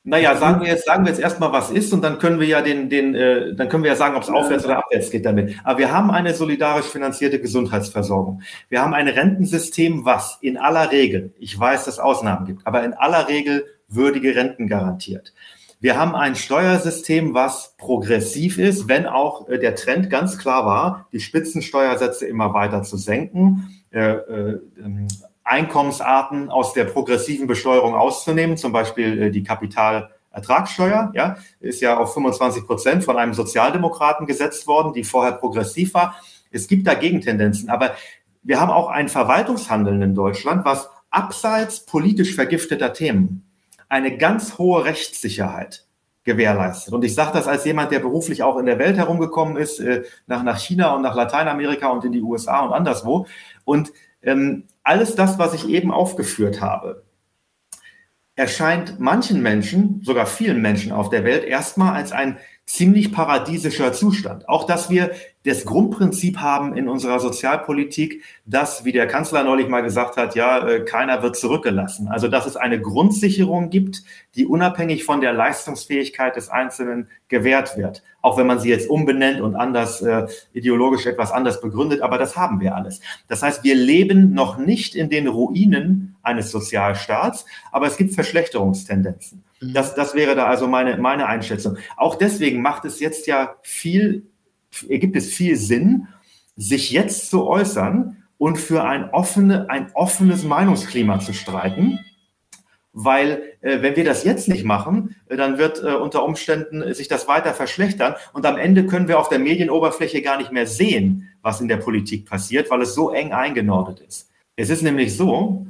Naja, sagen wir jetzt, sagen wir jetzt erstmal, was ist, und dann können wir ja den, den, äh, dann können wir ja sagen, ob es aufwärts oder abwärts geht damit. Aber wir haben eine solidarisch finanzierte Gesundheitsversorgung. Wir haben ein Rentensystem, was in aller Regel, ich weiß, dass es Ausnahmen gibt, aber in aller Regel würdige Renten garantiert. Wir haben ein Steuersystem, was progressiv ist, wenn auch äh, der Trend ganz klar war, die Spitzensteuersätze immer weiter zu senken Einkommensarten aus der progressiven Besteuerung auszunehmen, zum Beispiel äh, die Kapitalertragssteuer, ja, ist ja auf 25 Prozent von einem Sozialdemokraten gesetzt worden, die vorher progressiv war. Es gibt da Gegentendenzen, aber wir haben auch ein Verwaltungshandeln in Deutschland, was abseits politisch vergifteter Themen eine ganz hohe Rechtssicherheit gewährleistet. Und ich sage das als jemand, der beruflich auch in der Welt herumgekommen ist, äh, nach, nach China und nach Lateinamerika und in die USA und anderswo. Und ähm, alles das, was ich eben aufgeführt habe, erscheint manchen Menschen, sogar vielen Menschen auf der Welt, erstmal als ein ziemlich paradiesischer Zustand. Auch dass wir das Grundprinzip haben in unserer Sozialpolitik, dass, wie der Kanzler neulich mal gesagt hat, ja, äh, keiner wird zurückgelassen. Also, dass es eine Grundsicherung gibt, die unabhängig von der Leistungsfähigkeit des Einzelnen gewährt wird. Auch wenn man sie jetzt umbenennt und anders, äh, ideologisch etwas anders begründet, aber das haben wir alles. Das heißt, wir leben noch nicht in den Ruinen eines Sozialstaats, aber es gibt Verschlechterungstendenzen. Das, das wäre da also meine, meine Einschätzung. Auch deswegen macht es jetzt ja viel gibt es viel Sinn, sich jetzt zu äußern und für ein, offene, ein offenes Meinungsklima zu streiten. Weil äh, wenn wir das jetzt nicht machen, äh, dann wird äh, unter Umständen sich das weiter verschlechtern und am Ende können wir auf der Medienoberfläche gar nicht mehr sehen, was in der Politik passiert, weil es so eng eingenordet ist. Es ist nämlich so,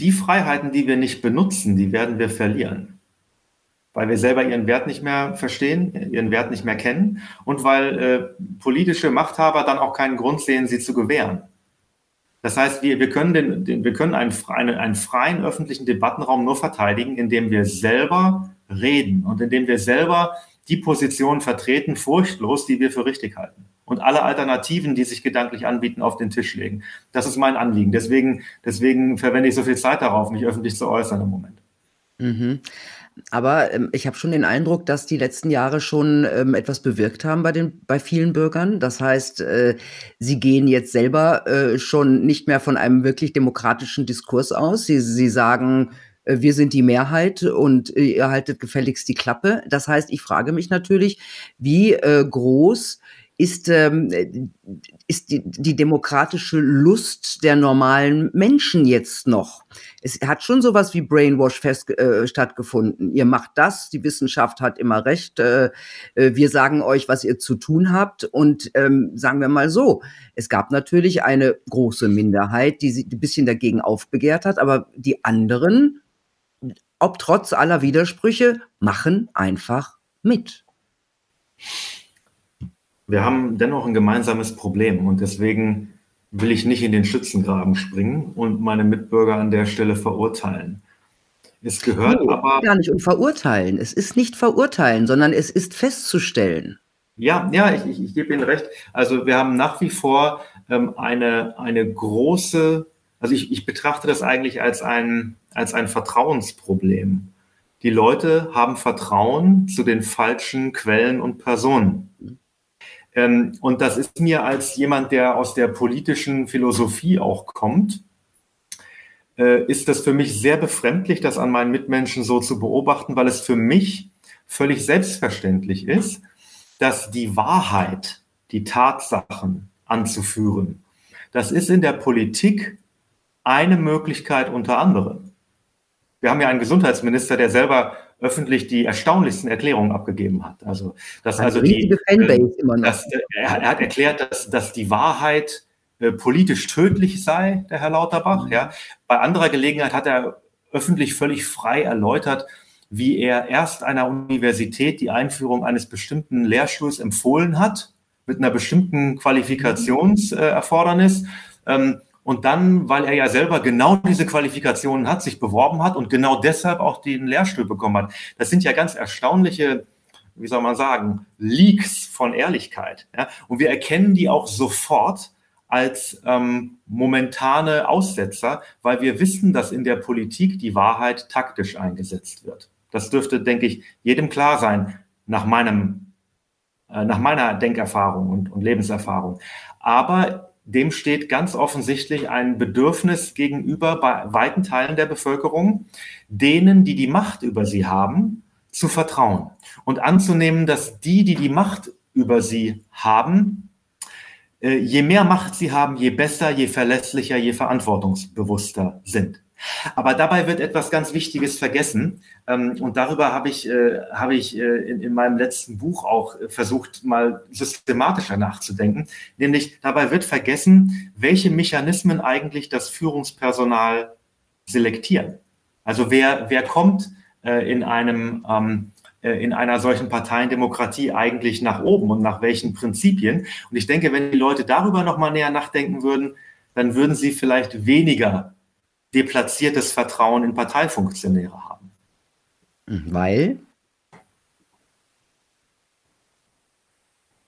die Freiheiten, die wir nicht benutzen, die werden wir verlieren weil wir selber ihren Wert nicht mehr verstehen, ihren Wert nicht mehr kennen und weil äh, politische Machthaber dann auch keinen Grund sehen, sie zu gewähren. Das heißt, wir, wir können, den, den, wir können einen, einen, einen freien öffentlichen Debattenraum nur verteidigen, indem wir selber reden und indem wir selber die Position vertreten, furchtlos, die wir für richtig halten. Und alle Alternativen, die sich gedanklich anbieten, auf den Tisch legen. Das ist mein Anliegen. Deswegen, deswegen verwende ich so viel Zeit darauf, mich öffentlich zu äußern im Moment. Mhm. Aber, ähm, ich habe schon den Eindruck, dass die letzten Jahre schon, ähm, etwas bewirkt haben bei den bei vielen Bürgern. Das heißt, äh, sie gehen jetzt selber, äh, schon nicht mehr von einem wirklich demokratischen Diskurs aus. Sie sie sagen, äh, wir sind die Mehrheit und äh, ihr haltet gefälligst die Klappe. Das heißt, ich frage mich natürlich, wie, äh, groß ist, ähm, ist die, die demokratische Lust der normalen Menschen jetzt noch. Es hat schon sowas wie Brainwash fest, äh, stattgefunden. Ihr macht das, die Wissenschaft hat immer recht. Äh, äh, wir sagen euch, was ihr zu tun habt. Und ähm, sagen wir mal so, es gab natürlich eine große Minderheit, die sich ein bisschen dagegen aufbegehrt hat, aber die anderen, ob trotz aller Widersprüche, machen einfach mit wir haben dennoch ein gemeinsames Problem und deswegen will ich nicht in den Schützengraben springen und meine Mitbürger an der Stelle verurteilen. Es gehört nee, aber. Gar nicht um verurteilen. Es ist nicht verurteilen, sondern es ist festzustellen. Ja, ja, ich, ich, ich gebe Ihnen recht. Also wir haben nach wie vor ähm, eine, eine große, also ich, ich betrachte das eigentlich als ein, als ein Vertrauensproblem. Die Leute haben Vertrauen zu den falschen Quellen und Personen. Ähm, und das ist mir als jemand, der aus der politischen Philosophie auch kommt, äh, ist das für mich sehr befremdlich, das an meinen Mitmenschen so zu beobachten, weil es für mich völlig selbstverständlich ist, dass die Wahrheit, die Tatsachen anzuführen, das ist in der Politik eine Möglichkeit unter anderem. Wir haben ja einen Gesundheitsminister, der selber öffentlich die erstaunlichsten Erklärungen abgegeben hat. Also, dass also die, Fanbase immer noch. Dass, er, er, hat erklärt, dass, dass die Wahrheit äh, politisch tödlich sei, der Herr Lauterbach. Ja. Bei anderer Gelegenheit hat er öffentlich völlig frei erläutert, wie er erst einer Universität die Einführung eines bestimmten Lehrstuhls empfohlen hat, mit einer bestimmten Qualifikationserfordernis. Ähm, und dann, weil er ja selber genau diese Qualifikationen hat, sich beworben hat und genau deshalb auch den Lehrstuhl bekommen hat. Das sind ja ganz erstaunliche, wie soll man sagen, Leaks von Ehrlichkeit. Ja? Und wir erkennen die auch sofort als ähm, momentane Aussetzer, weil wir wissen, dass in der Politik die Wahrheit taktisch eingesetzt wird. Das dürfte, denke ich, jedem klar sein, nach meinem, äh, nach meiner Denkerfahrung und, und Lebenserfahrung. Aber dem steht ganz offensichtlich ein Bedürfnis gegenüber bei weiten Teilen der Bevölkerung, denen, die die Macht über sie haben, zu vertrauen und anzunehmen, dass die, die die Macht über sie haben, äh, je mehr Macht sie haben, je besser, je verlässlicher, je verantwortungsbewusster sind. Aber dabei wird etwas ganz Wichtiges vergessen. Ähm, und darüber habe ich, äh, habe ich äh, in, meinem letzten Buch auch versucht, mal systematischer nachzudenken. Nämlich dabei wird vergessen, welche Mechanismen eigentlich das Führungspersonal selektieren. Also wer, wer kommt in einem ähm, äh, in einer solchen Parteiendemokratie eigentlich nach oben und nach welchen Prinzipien. Und ich denke, wenn die Leute darüber nochmal näher nachdenken würden, dann würden sie vielleicht weniger deplatziertes Vertrauen in Parteifunktionäre haben. Weil?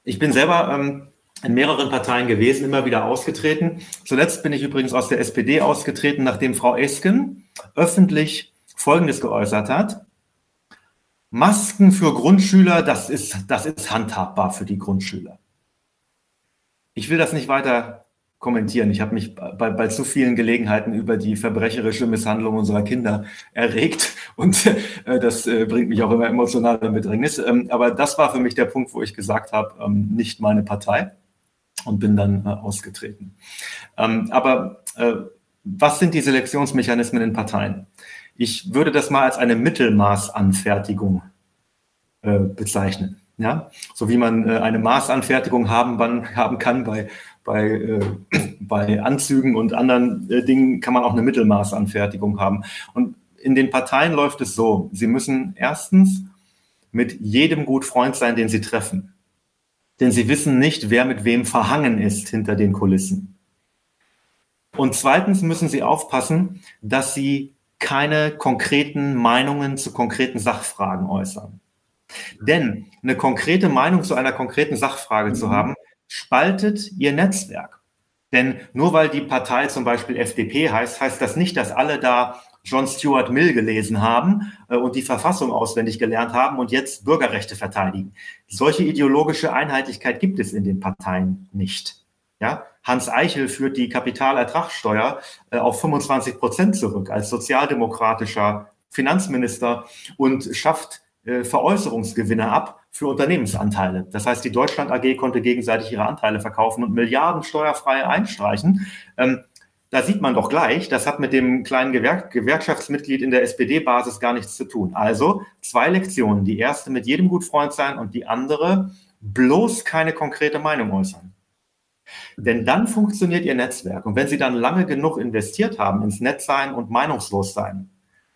Ich bin selber ähm, in mehreren Parteien gewesen, immer wieder ausgetreten. Zuletzt bin ich übrigens aus der SPD ausgetreten, nachdem Frau Esken öffentlich Folgendes geäußert hat. Masken für Grundschüler, das ist, das ist handhabbar für die Grundschüler. Ich will das nicht weiter kommentieren. Ich habe mich bei, bei zu vielen Gelegenheiten über die verbrecherische Misshandlung unserer Kinder erregt und äh, das äh, bringt mich auch immer emotional in Bedrängnis. Ähm, aber das war für mich der Punkt, wo ich gesagt habe, ähm, nicht meine Partei und bin dann äh, ausgetreten. Ähm, aber äh, was sind die Selektionsmechanismen in Parteien? Ich würde das mal als eine Mittelmaßanfertigung äh, bezeichnen. Ja? So wie man äh, eine Maßanfertigung haben, haben kann bei, bei, äh, bei Anzügen und anderen äh, Dingen, kann man auch eine Mittelmaßanfertigung haben. Und in den Parteien läuft es so, sie müssen erstens mit jedem gut Freund sein, den sie treffen. Denn sie wissen nicht, wer mit wem verhangen ist hinter den Kulissen. Und zweitens müssen sie aufpassen, dass sie keine konkreten Meinungen zu konkreten Sachfragen äußern. Denn eine konkrete Meinung zu einer konkreten Sachfrage zu haben, spaltet ihr Netzwerk. Denn nur weil die Partei zum Beispiel FDP heißt, heißt das nicht, dass alle da John Stuart Mill gelesen haben äh, und die Verfassung auswendig gelernt haben und jetzt Bürgerrechte verteidigen. Solche ideologische Einheitlichkeit gibt es in den Parteien nicht. Ja, Hans Eichel führt die Kapitalertragssteuer äh, auf 25 Prozent zurück als sozialdemokratischer Finanzminister und schafft äh, Veräußerungsgewinne ab für Unternehmensanteile. Das heißt, die Deutschland AG konnte gegenseitig ihre Anteile verkaufen und Milliarden steuerfrei einstreichen. Ähm, da sieht man doch gleich, das hat mit dem kleinen Gewerk Gewerkschaftsmitglied in der SPD-Basis gar nichts zu tun. Also zwei Lektionen. Die erste mit jedem gut Freund sein und die andere bloß keine konkrete Meinung äußern. Denn dann funktioniert Ihr Netzwerk. Und wenn Sie dann lange genug investiert haben ins Netzsein und meinungslos sein,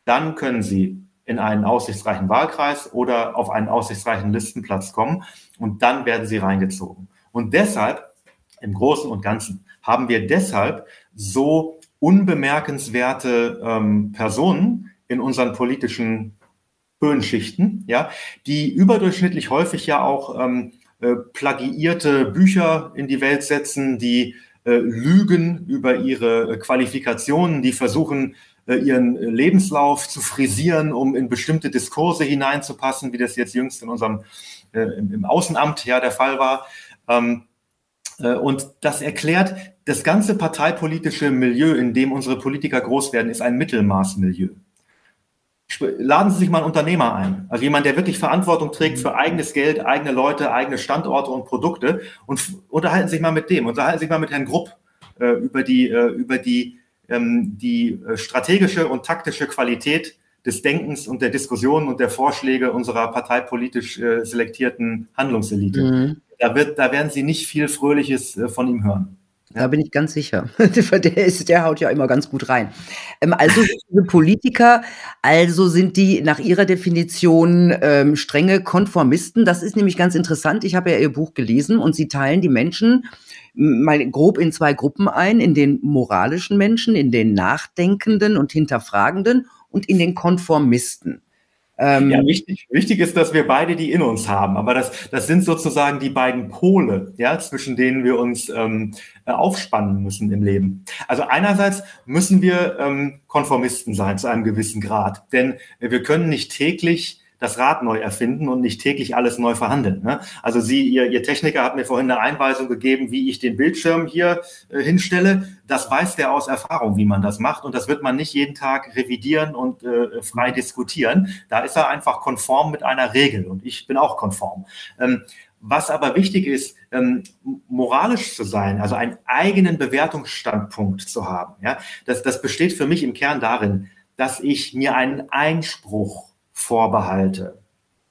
dann können Sie in einen aussichtsreichen Wahlkreis oder auf einen aussichtsreichen Listenplatz kommen und dann werden Sie reingezogen. Und deshalb, im Großen und Ganzen, haben wir deshalb so unbemerkenswerte ähm, Personen in unseren politischen Höhenschichten, ja, die überdurchschnittlich häufig ja auch ähm, äh, plagiierte Bücher in die Welt setzen, die äh, lügen über ihre Qualifikationen, die versuchen, äh, ihren Lebenslauf zu frisieren, um in bestimmte Diskurse hineinzupassen, wie das jetzt jüngst in unserem äh, im, Außenamt ja der Fall war. Ähm, äh, und das erklärt, das ganze parteipolitische Milieu, in dem unsere Politiker groß werden, ist ein Mittelmaßmilieu laden Sie sich mal einen Unternehmer ein. Also jemand, der wirklich Verantwortung trägt für eigenes Geld, eigene Leute, eigene Standorte und Produkte und unterhalten sich mal mit dem, unterhalten sich mal mit Herrn Grupp äh, über die, äh, über die, die äh, strategische und taktische Qualität des Denkens und der Diskussionen und der Vorschläge unserer parteipolitisch äh, selektierten Handlungselite. Mhm. Da, wird, da werden Sie nicht viel Fröhliches äh, von ihm hören. Da bin ich ganz sicher. Der, ist, der haut ja immer ganz gut rein. Ähm, also diese Politiker, also sind die nach ihrer Definition ähm, strenge Konformisten. Das ist nämlich ganz interessant. Ich habe ja ihr Buch gelesen und sie teilen die Menschen mal grob in zwei Gruppen ein, in den moralischen Menschen, in den Nachdenkenden und Hinterfragenden und in den Konformisten. Ähm, ja, wichtig, wichtig ist, dass wir beide die in uns haben. Aber das, das sind sozusagen die beiden Pole, ja, zwischen denen wir uns ähm, äh, aufspannen müssen im Leben. Also einerseits müssen wir ähm, Konformisten sein zu einem gewissen Grad, denn wir können nicht täglich das Rad neu erfinden und nicht täglich alles neu verhandeln. Ne? Also Sie, Ihr, Ihr Techniker hat mir vorhin eine Einweisung gegeben, wie ich den Bildschirm hier äh, hinstelle. Das weiß der aus Erfahrung, wie man das macht. Und das wird man nicht jeden Tag revidieren und äh, frei diskutieren. Da ist er einfach konform mit einer Regel. Und ich bin auch konform. Ähm, was aber wichtig ist, ähm, moralisch zu sein, also einen eigenen Bewertungsstandpunkt zu haben, ja, das, das besteht für mich im Kern darin, dass ich mir einen Einspruch Vorbehalte.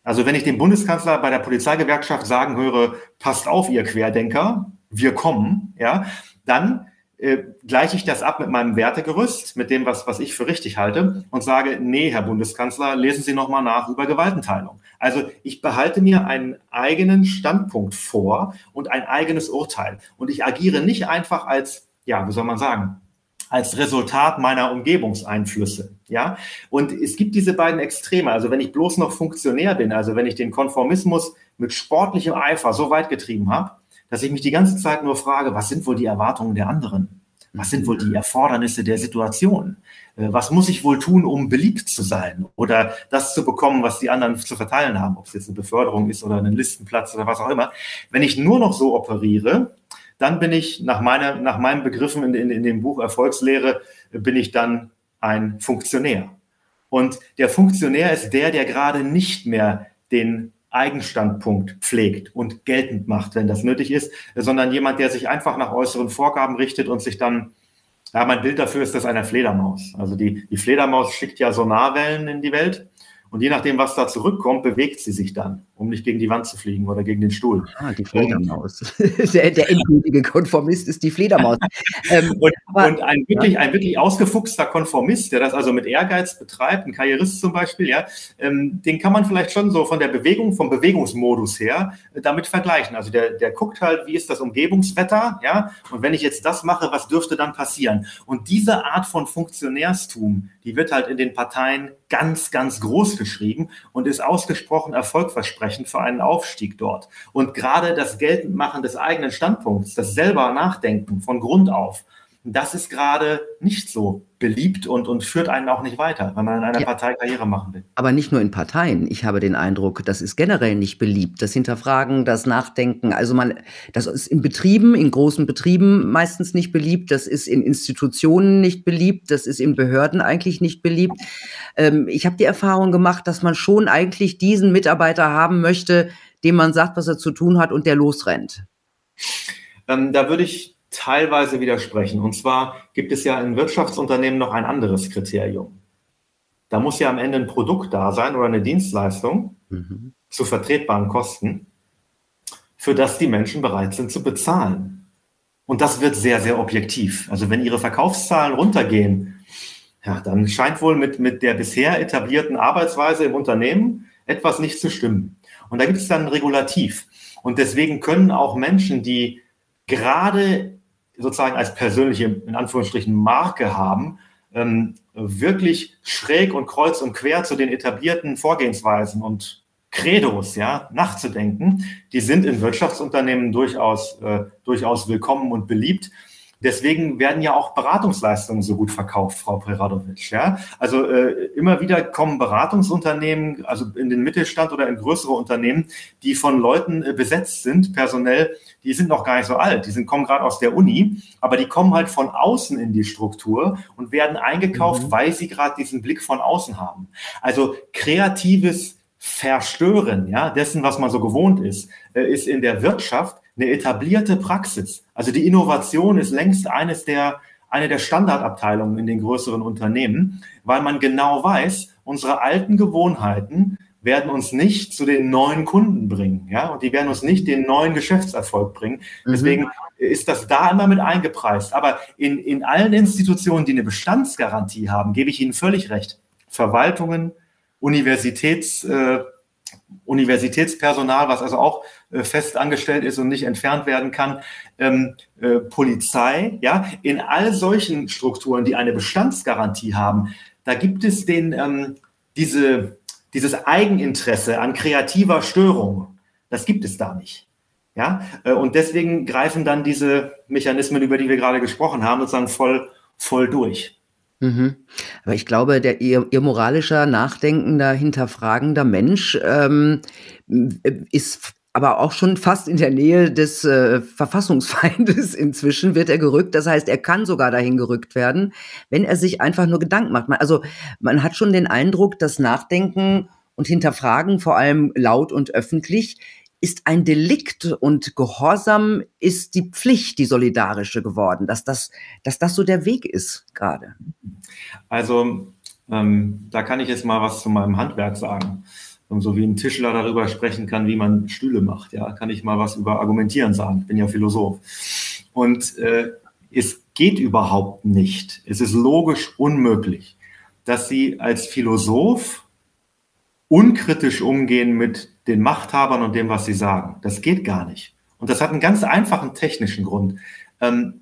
Also wenn ich den Bundeskanzler bei der Polizeigewerkschaft sagen höre, passt auf, ihr Querdenker, wir kommen, ja, dann äh, gleiche ich das ab mit meinem Wertegerüst, mit dem, was, was ich für richtig halte und sage, nee, Herr Bundeskanzler, lesen Sie nochmal nach über Gewaltenteilung. Also ich behalte mir einen eigenen Standpunkt vor und ein eigenes Urteil. Und ich agiere nicht einfach als, ja, wie soll man sagen, als Resultat meiner Umgebungseinflüsse. Ja, und es gibt diese beiden Extreme. Also wenn ich bloß noch Funktionär bin, also wenn ich den Konformismus mit sportlichem Eifer so weit getrieben habe, dass ich mich die ganze Zeit nur frage, was sind wohl die Erwartungen der anderen? Was sind wohl die Erfordernisse der Situation? Äh, was muss ich wohl tun, um beliebt zu sein oder das zu bekommen, was die anderen zu verteilen haben, ob es jetzt eine Beförderung ist oder einen Listenplatz oder was auch immer. Wenn ich nur noch so operiere, dann bin ich nach, meiner, nach meinen Begriffen in, in, in dem Buch Erfolgslehre, bin ich dann ein Funktionär. Und der Funktionär ist der, der gerade nicht mehr den Eigenstandpunkt pflegt und geltend macht, wenn das nötig ist, sondern jemand, der sich einfach nach äußeren Vorgaben richtet und sich dann, ja, mein Bild dafür ist das einer Fledermaus. Also die, die Fledermaus schickt ja Sonarwellen in die Welt und je nachdem, was da zurückkommt, bewegt sie sich dann, um nicht gegen die Wand zu fliegen oder gegen den Stuhl. Ah, die Fledermaus. der, der endgültige Konformist ist die Fledermaus. ähm, und, und, ein, wirklich, ein wirklich ausgefuchster Konformist, der das also mit Ehrgeiz betreibt, ein Karrierist zum Beispiel, ja, ähm, den kann man vielleicht schon so von der Bewegung, vom Bewegungsmodus her äh, damit vergleichen. Also der, der guckt halt, wie ist das Umgebungswetter, ja, und wenn ich jetzt das mache, was dürfte dann passieren? Und diese Art von Funktionärstum, die wird halt in den Parteien ganz, ganz groß geschrieben und ist ausgesprochen erfolgversprechend für einen Aufstieg dort. Und gerade das Geltendmachen des eigenen Standpunkts, das selber Nachdenken von Grund auf, das ist gerade nicht so beliebt und, und führt einen auch nicht weiter, wenn man in einer ja, Partei Karriere machen will. Aber nicht nur in Parteien. Ich habe den Eindruck, das ist generell nicht beliebt. Das Hinterfragen, das Nachdenken. Also man, das ist in Betrieben, in großen Betrieben meistens nicht beliebt. Das ist in Institutionen nicht beliebt. Das ist in Behörden eigentlich nicht beliebt. Ähm, ich habe die Erfahrung gemacht, dass man schon eigentlich diesen Mitarbeiter haben möchte, dem man sagt, was er zu tun hat und der losrennt. Ähm, da würde ich teilweise widersprechen. Und zwar gibt es ja in Wirtschaftsunternehmen noch ein anderes Kriterium. Da muss ja am Ende ein Produkt da sein oder eine Dienstleistung mhm. zu vertretbaren Kosten, für das die Menschen bereit sind zu bezahlen. Und das wird sehr, sehr objektiv. Also wenn ihre Verkaufszahlen runtergehen, ja, dann scheint wohl mit, mit der bisher etablierten Arbeitsweise im Unternehmen etwas nicht zu stimmen. Und da gibt es dann ein Regulativ. Und deswegen können auch Menschen, die gerade sozusagen als persönliche, in Anführungsstrichen, Marke haben, ähm, wirklich schräg und kreuz und quer zu den etablierten Vorgehensweisen und Credos, ja, nachzudenken. Die sind in Wirtschaftsunternehmen durchaus, äh, durchaus willkommen und beliebt. Deswegen werden ja auch Beratungsleistungen so gut verkauft, Frau Preradovic. Ja? Also äh, immer wieder kommen Beratungsunternehmen, also in den Mittelstand oder in größere Unternehmen, die von Leuten äh, besetzt sind, personell, die sind noch gar nicht so alt, die sind, kommen gerade aus der Uni, aber die kommen halt von außen in die Struktur und werden eingekauft, mhm. weil sie gerade diesen Blick von außen haben. Also kreatives Verstören, ja, dessen, was man so gewohnt ist, äh, ist in der Wirtschaft eine etablierte Praxis. Also die Innovation ist längst eines der, eine der Standardabteilungen in den größeren Unternehmen, weil man genau weiß, unsere alten Gewohnheiten werden uns nicht zu den neuen Kunden bringen, ja, und die werden uns nicht den neuen Geschäftserfolg bringen. Mhm. Deswegen ist das da immer mit eingepreist. Aber in, in allen Institutionen, die eine Bestandsgarantie haben, gebe ich Ihnen völlig recht. Verwaltungen, Universitäts, äh, Universitätspersonal, was also auch fest angestellt ist und nicht entfernt werden kann, ähm, äh, Polizei, ja, in all solchen Strukturen, die eine Bestandsgarantie haben, da gibt es den, ähm, diese, dieses Eigeninteresse an kreativer Störung. Das gibt es da nicht. Ja, äh, und deswegen greifen dann diese Mechanismen, über die wir gerade gesprochen haben, sozusagen voll, voll durch. Mhm. Aber ich glaube, der ihr, ihr moralischer, nachdenkender, hinterfragender Mensch ähm, ist aber auch schon fast in der Nähe des äh, Verfassungsfeindes inzwischen wird er gerückt. Das heißt, er kann sogar dahin gerückt werden, wenn er sich einfach nur Gedanken macht. Also man hat schon den Eindruck, dass Nachdenken und Hinterfragen, vor allem laut und öffentlich, ist ein Delikt und Gehorsam ist die Pflicht, die solidarische geworden, dass das, dass das so der Weg ist gerade. Also ähm, da kann ich jetzt mal was zu meinem Handwerk sagen. So wie ein Tischler darüber sprechen kann, wie man Stühle macht, ja, kann ich mal was über Argumentieren sagen. Ich bin ja Philosoph. Und äh, es geht überhaupt nicht. Es ist logisch unmöglich, dass Sie als Philosoph unkritisch umgehen mit den Machthabern und dem, was sie sagen. Das geht gar nicht. Und das hat einen ganz einfachen technischen Grund. Ähm,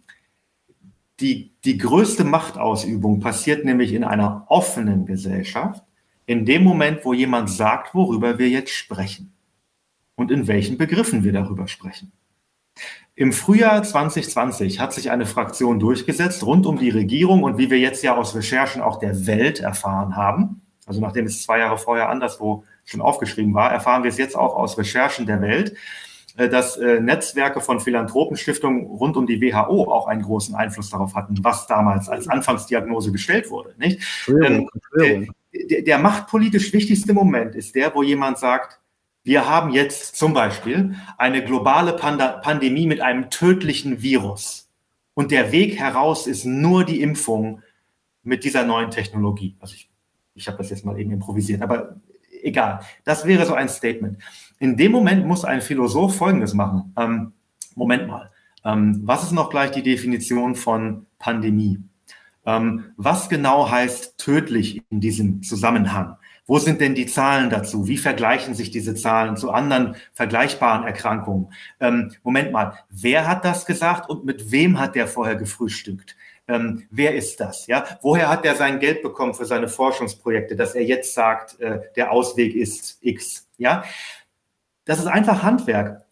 die, die größte Machtausübung passiert nämlich in einer offenen Gesellschaft, in dem Moment, wo jemand sagt, worüber wir jetzt sprechen und in welchen Begriffen wir darüber sprechen. Im Frühjahr 2020 hat sich eine Fraktion durchgesetzt rund um die Regierung und wie wir jetzt ja aus Recherchen auch der Welt erfahren haben, also nachdem es zwei Jahre vorher anderswo schon aufgeschrieben war, erfahren wir es jetzt auch aus Recherchen der Welt, dass äh, Netzwerke von Philanthropenstiftungen rund um die WHO auch einen großen Einfluss darauf hatten, was damals als Anfangsdiagnose gestellt wurde. Nicht? Ähm, der, der machtpolitisch wichtigste Moment ist der, wo jemand sagt, wir haben jetzt zum Beispiel eine globale Pand Pandemie mit einem tödlichen Virus. Und der Weg heraus ist nur die Impfung mit dieser neuen Technologie. Also ich ich habe das jetzt mal eben improvisiert, aber egal. Das wäre so ein Statement. In dem Moment muss ein Philosoph Folgendes machen. Ähm, Moment mal. Ähm, was ist noch gleich die Definition von Pandemie? Ähm, was genau heißt tödlich in diesem Zusammenhang? Wo sind denn die Zahlen dazu? Wie vergleichen sich diese Zahlen zu anderen vergleichbaren Erkrankungen? Ähm, Moment mal, wer hat das gesagt und mit wem hat der vorher gefrühstückt? ähm, wer ist das? Ja, woher hat er sein Geld bekommen für seine Forschungsprojekte, dass er jetzt sagt, äh, der Ausweg ist X? Ja, das ist einfach Handwerk.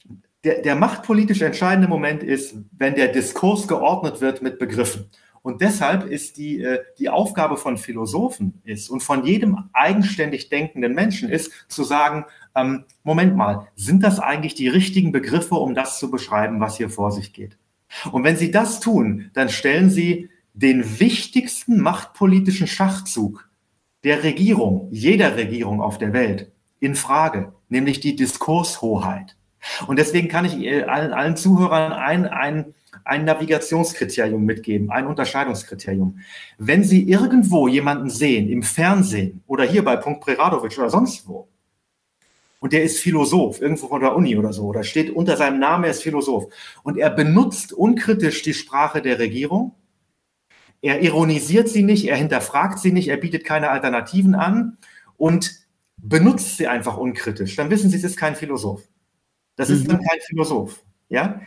Der, der machtpolitisch entscheidende Moment ist, wenn der Diskurs geordnet wird mit Begriffen. Und deshalb ist die, äh, die Aufgabe von Philosophen ist und von jedem eigenständig denkenden Menschen ist, zu sagen, ähm, Moment mal, sind das eigentlich die richtigen Begriffe, um das zu beschreiben, was hier vor sich geht? Und wenn Sie das tun, dann stellen Sie den wichtigsten machtpolitischen Schachzug der Regierung, jeder Regierung auf der Welt, in Frage, nämlich die Diskurshoheit. Und deswegen kann ich allen, allen Zuhörern ein, ein, ein Navigationskriterium mitgeben, ein Unterscheidungskriterium. Wenn Sie irgendwo jemanden sehen, im Fernsehen oder hier bei Punkt Preradovic oder sonst wo, und der ist Philosoph, irgendwo von der Uni oder so, oder steht unter seinem Namen, er ist Philosoph. Und er benutzt unkritisch die Sprache der Regierung. Er ironisiert sie nicht, er hinterfragt sie nicht, er bietet keine Alternativen an und benutzt sie einfach unkritisch. Dann wissen Sie, es ist kein Philosoph. Das ist mhm. dann kein Philosoph. Ja?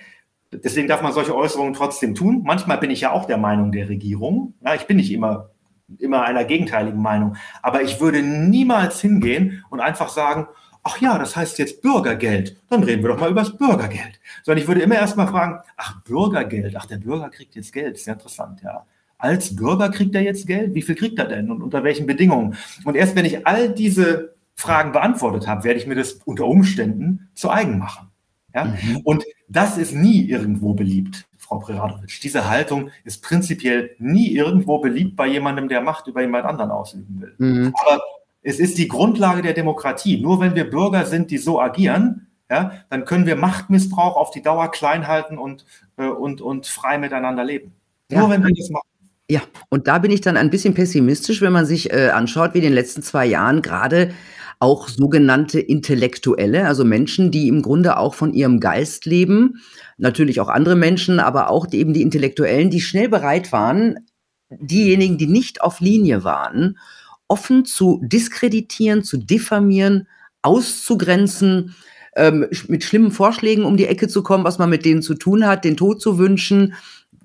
Deswegen darf man solche Äußerungen trotzdem tun. Manchmal bin ich ja auch der Meinung der Regierung. Ja, ich bin nicht immer, immer einer gegenteiligen Meinung. Aber ich würde niemals hingehen und einfach sagen, ach ja, das heißt jetzt Bürgergeld, dann reden wir doch mal über das Bürgergeld. Sondern ich würde immer erst mal fragen, ach, Bürgergeld, ach, der Bürger kriegt jetzt Geld, ist ja interessant, ja. Als Bürger kriegt er jetzt Geld? Wie viel kriegt er denn und unter welchen Bedingungen? Und erst wenn ich all diese Fragen beantwortet habe, werde ich mir das unter Umständen zu eigen machen. Ja? Mhm. Und das ist nie irgendwo beliebt, Frau Preradovic. Diese Haltung ist prinzipiell nie irgendwo beliebt bei jemandem, der Macht über jemand anderen ausüben will. Mhm. Aber es ist die Grundlage der Demokratie. Nur wenn wir Bürger sind, die so agieren, ja, dann können wir Machtmissbrauch auf die Dauer klein halten und, äh, und, und frei miteinander leben. Nur ja. wenn wir das machen. Ja, und da bin ich dann ein bisschen pessimistisch, wenn man sich äh, anschaut, wie in den letzten zwei Jahren gerade auch sogenannte Intellektuelle, also Menschen, die im Grunde auch von ihrem Geist leben, natürlich auch andere Menschen, aber auch die, eben die Intellektuellen, die schnell bereit waren, diejenigen, die nicht auf Linie waren, offen zu diskreditieren, zu diffamieren, auszugrenzen, ähm, mit schlimmen Vorschlägen um die Ecke zu kommen, was man mit denen zu tun hat, den Tod zu wünschen,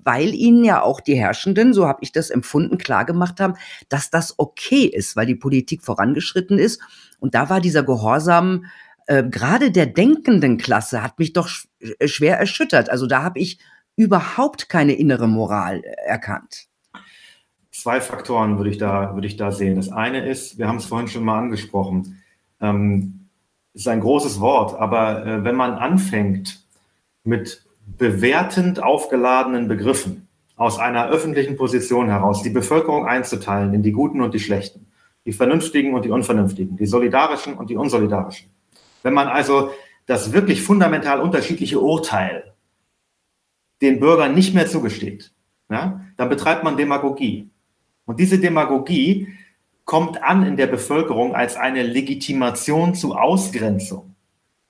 weil ihnen ja auch die Herrschenden, so habe ich das empfunden, klar gemacht haben, dass das okay ist, weil die Politik vorangeschritten ist. Und da war dieser Gehorsam äh, gerade der denkenden Klasse hat mich doch sch äh, schwer erschüttert. Also da habe ich überhaupt keine innere Moral äh, erkannt. Zwei Faktoren würde ich da, würde ich da sehen. Das eine ist, wir haben es vorhin schon mal angesprochen, ähm, ist ein großes Wort, aber äh, wenn man anfängt mit bewertend aufgeladenen Begriffen aus einer öffentlichen Position heraus die Bevölkerung einzuteilen in die Guten und die Schlechten, die Vernünftigen und die Unvernünftigen, die Solidarischen und die Unsolidarischen. Wenn man also das wirklich fundamental unterschiedliche Urteil den Bürgern nicht mehr zugesteht, ja, dann betreibt man Demagogie. Und diese Demagogie kommt an in der Bevölkerung als eine Legitimation zu Ausgrenzung.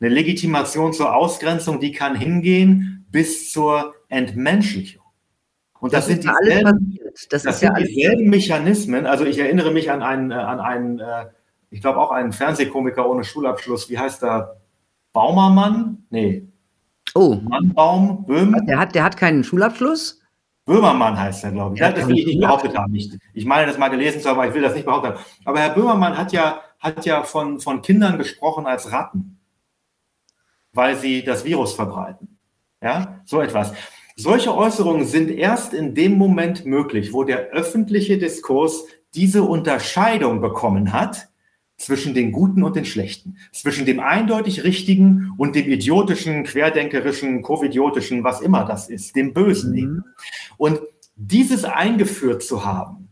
Eine Legitimation zur Ausgrenzung, die kann hingehen bis zur Entmenschlichung. Und das, das sind, dieselben, das, das sind ja dieselben Mechanismen. Also ich erinnere mich an einen, äh, an einen äh, ich glaube auch einen Fernsehkomiker ohne Schulabschluss. Wie heißt der? Baumermann? Nee. Oh. Mannbaum, Böhm. Der hat, der hat keinen Schulabschluss? Böhmermann heißt er, glaube ich. Ja, das will ich nicht behauptet haben. Ich, ich meine, das mal gelesen zu haben, aber ich will das nicht behaupten haben. Aber Herr Böhmermann hat ja, hat ja von, von Kindern gesprochen als Ratten, weil sie das Virus verbreiten. Ja, so etwas. Solche Äußerungen sind erst in dem Moment möglich, wo der öffentliche Diskurs diese Unterscheidung bekommen hat zwischen den Guten und den Schlechten, zwischen dem eindeutig Richtigen und dem idiotischen, querdenkerischen, covidiotischen, was immer das ist, dem Bösen. Mhm. Und dieses eingeführt zu haben,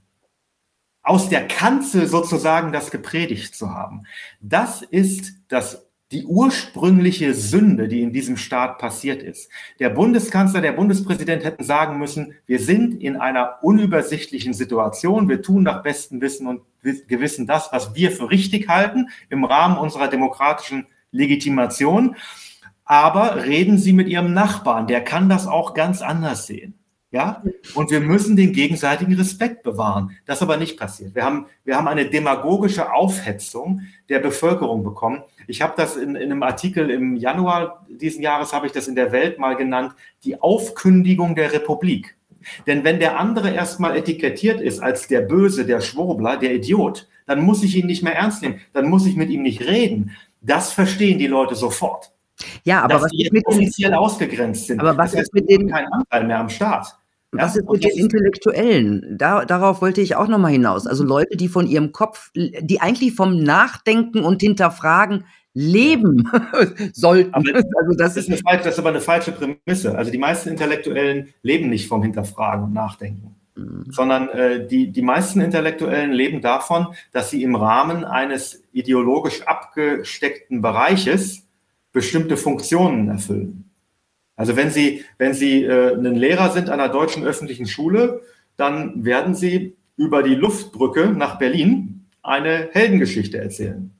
aus der Kanzel sozusagen das gepredigt zu haben, das ist das die ursprüngliche Sünde, die in diesem Staat passiert ist. Der Bundeskanzler, der Bundespräsident hätten sagen müssen, wir sind in einer unübersichtlichen Situation, wir tun nach bestem Wissen und Gewissen das, was wir für richtig halten, im Rahmen unserer demokratischen Legitimation. Aber reden Sie mit Ihrem Nachbarn, der kann das auch ganz anders sehen. Ja? Und wir müssen den gegenseitigen Respekt bewahren. Das aber nicht passiert. Wir haben, wir haben eine demagogische Aufhetzung der Bevölkerung bekommen. Ich habe das in, in einem Artikel im Januar diesen Jahres, habe ich das in der Welt mal genannt, die Aufkündigung der Republik. Denn wenn der andere erstmal etikettiert ist als der Böse, der Schwurbler, der Idiot, dann muss ich ihn nicht mehr ernst nehmen, dann muss ich mit ihm nicht reden. Das verstehen die Leute sofort. Ja, aber dass was die jetzt mit offiziell ausgegrenzt sind. Aber was das ist mit den kein Anteil mehr am Staat? Was ist mit den Intellektuellen? Da, darauf wollte ich auch nochmal hinaus. Also Leute, die von ihrem Kopf, die eigentlich vom Nachdenken und Hinterfragen leben sollten. Aber also das, ist eine falsche, das ist aber eine falsche Prämisse. Also die meisten Intellektuellen leben nicht vom Hinterfragen und Nachdenken, mhm. sondern äh, die, die meisten Intellektuellen leben davon, dass sie im Rahmen eines ideologisch abgesteckten Bereiches bestimmte Funktionen erfüllen. Also wenn Sie, wenn Sie äh, ein Lehrer sind an einer deutschen öffentlichen Schule, dann werden Sie über die Luftbrücke nach Berlin eine Heldengeschichte erzählen.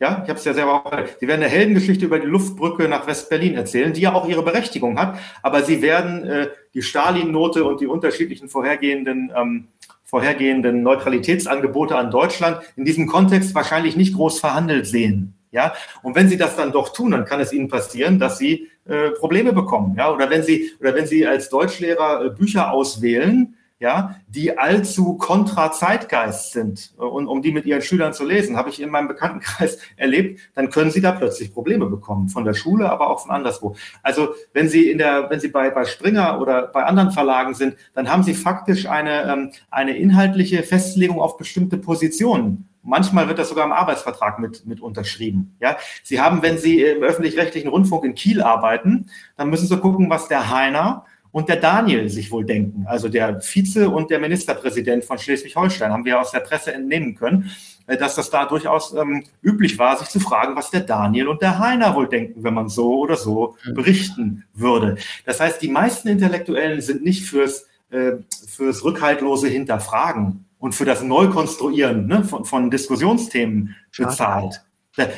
Ja, ich habe es ja selber auch gesagt. Sie werden eine Heldengeschichte über die Luftbrücke nach West-Berlin erzählen, die ja auch ihre Berechtigung hat. Aber Sie werden äh, die Stalin-Note und die unterschiedlichen vorhergehenden, ähm, vorhergehenden Neutralitätsangebote an Deutschland in diesem Kontext wahrscheinlich nicht groß verhandelt sehen. Ja, und wenn Sie das dann doch tun, dann kann es Ihnen passieren, dass Sie äh, Probleme bekommen. Ja, oder wenn Sie oder wenn Sie als Deutschlehrer äh, Bücher auswählen, ja, die allzu kontra Zeitgeist sind äh, und um die mit ihren Schülern zu lesen, habe ich in meinem Bekanntenkreis erlebt, dann können sie da plötzlich Probleme bekommen von der Schule, aber auch von anderswo. Also wenn Sie in der, wenn Sie bei, bei Springer oder bei anderen Verlagen sind, dann haben Sie faktisch eine, ähm, eine inhaltliche Festlegung auf bestimmte Positionen. Manchmal wird das sogar im Arbeitsvertrag mit, mit unterschrieben. Ja, Sie haben, wenn Sie im öffentlich-rechtlichen Rundfunk in Kiel arbeiten, dann müssen Sie gucken, was der Heiner und der Daniel sich wohl denken. Also der Vize und der Ministerpräsident von Schleswig-Holstein haben wir aus der Presse entnehmen können, äh, dass das da durchaus ähm, üblich war, sich zu fragen, was der Daniel und der Heiner wohl denken, wenn man so oder so mhm. berichten würde. Das heißt, die meisten Intellektuellen sind nicht fürs, äh, fürs rückhaltlose Hinterfragen und für das Neukonstruieren ne, von, von Diskussionsthemen bezahlt.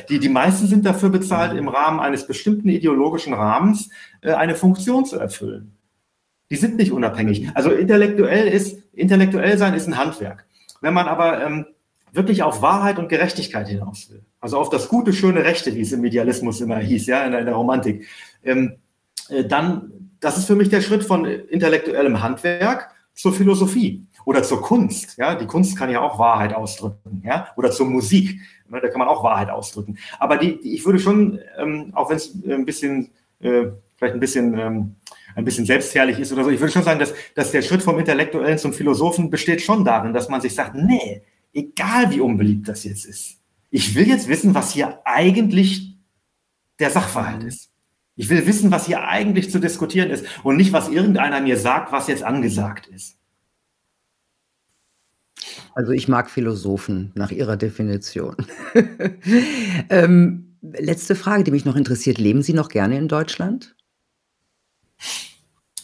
Die, die meisten sind dafür bezahlt, im Rahmen eines bestimmten ideologischen Rahmens äh, eine Funktion zu erfüllen. Die sind nicht unabhängig. Also intellektuell ist, intellektuell sein ist ein Handwerk. Wenn man aber ähm, wirklich auf Wahrheit und Gerechtigkeit hinaus will, also auf das gute, schöne, Rechte, wie es im Idealismus immer hieß, ja, in der, in der Romantik, ähm, äh, dann, das ist für mich der Schritt von intellektuellem Handwerk zur Philosophie oder zur Kunst. Ja, die Kunst kann ja auch Wahrheit ausdrücken, ja, oder zur Musik. Da kann man auch Wahrheit ausdrücken. Aber die, die ich würde schon, ähm, auch wenn es ein bisschen, äh, vielleicht ein bisschen, ähm, ein bisschen selbstherrlich ist oder so, ich würde schon sagen, dass, dass der Schritt vom Intellektuellen zum Philosophen besteht schon darin, dass man sich sagt, nee, egal wie unbeliebt das jetzt ist, ich will jetzt wissen, was hier eigentlich der Sachverhalt ist. Ich will wissen, was hier eigentlich zu diskutieren ist und nicht, was irgendeiner mir sagt, was jetzt angesagt ist. Also ich mag Philosophen nach ihrer Definition. ähm, letzte Frage, die mich noch interessiert. Leben Sie noch gerne in Deutschland?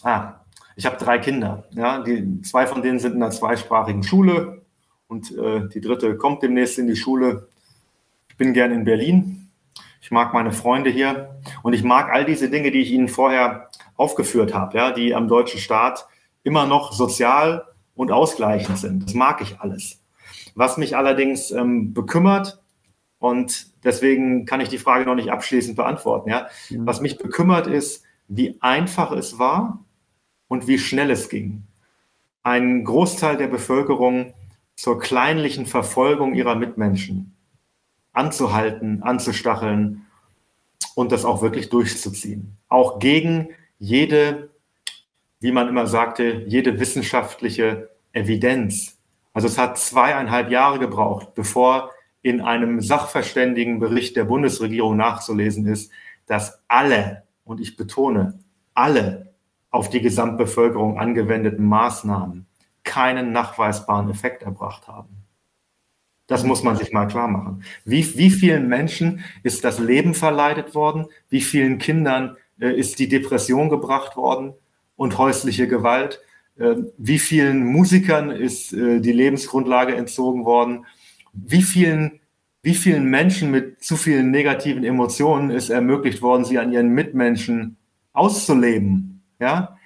Ah, ich habe drei Kinder. Ja, die, zwei von denen sind in einer zweisprachigen Schule und äh, die dritte kommt demnächst in die Schule. Ich bin gerne in Berlin ich mag meine Freunde hier und ich mag all diese Dinge, die ich Ihnen vorher aufgeführt habe, ja, die am deutschen Staat immer noch sozial und ausgleichend sind. Das mag ich alles. Was mich allerdings ähm, bekümmert, und deswegen kann ich die Frage noch nicht abschließend beantworten, ja, ja. was mich bekümmert ist, wie einfach es war und wie schnell es ging. Ein Großteil der Bevölkerung zur kleinlichen Verfolgung ihrer Mitmenschen anzuhalten, anzustacheln und das auch wirklich durchzuziehen. Auch gegen jede, wie man immer sagte, jede wissenschaftliche Evidenz. Also es hat zweieinhalb Jahre gebraucht, bevor in einem Sachverständigenbericht der Bundesregierung nachzulesen ist, dass alle, und ich betone, alle auf die Gesamtbevölkerung angewendeten Maßnahmen keinen nachweisbaren Effekt erbracht haben. Das muss man sich mal klar machen. Wie, wie vielen Menschen ist das Leben verleidet worden? Wie vielen Kindern äh, ist die Depression gebracht worden und häusliche Gewalt? Äh, wie vielen Musikern ist äh, die Lebensgrundlage entzogen worden? Wie vielen, wie vielen Menschen mit zu vielen negativen Emotionen ist ermöglicht worden, sie an ihren Mitmenschen auszuleben? Ja?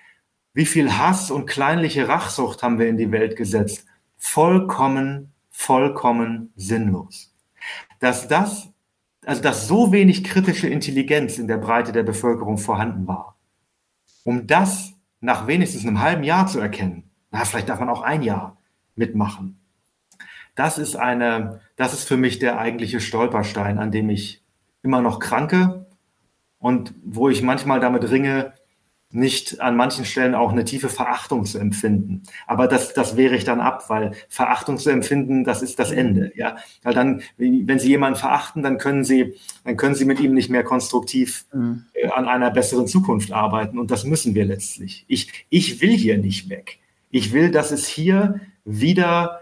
Wie viel Hass und kleinliche Rachsucht haben wir in die Welt gesetzt? Vollkommen vollkommen sinnlos. Dass das, also dass so wenig kritische Intelligenz in der Breite der Bevölkerung vorhanden war, um das nach wenigstens einem halben Jahr zu erkennen, na, vielleicht darf man auch ein Jahr mitmachen. Das ist eine, das ist für mich der eigentliche Stolperstein, an dem ich immer noch kranke und wo ich manchmal damit ringe, nicht an manchen Stellen auch eine tiefe Verachtung zu empfinden. Aber das, das wehre ich dann ab, weil Verachtung zu empfinden, das ist das Ende. Ja, weil dann, wenn Sie jemanden verachten, dann können Sie, dann können Sie mit ihm nicht mehr konstruktiv mhm. Äh, an einer besseren Zukunft arbeiten. Und das müssen wir letztlich. Ich, ich will hier nicht weg. Ich will, dass es hier wieder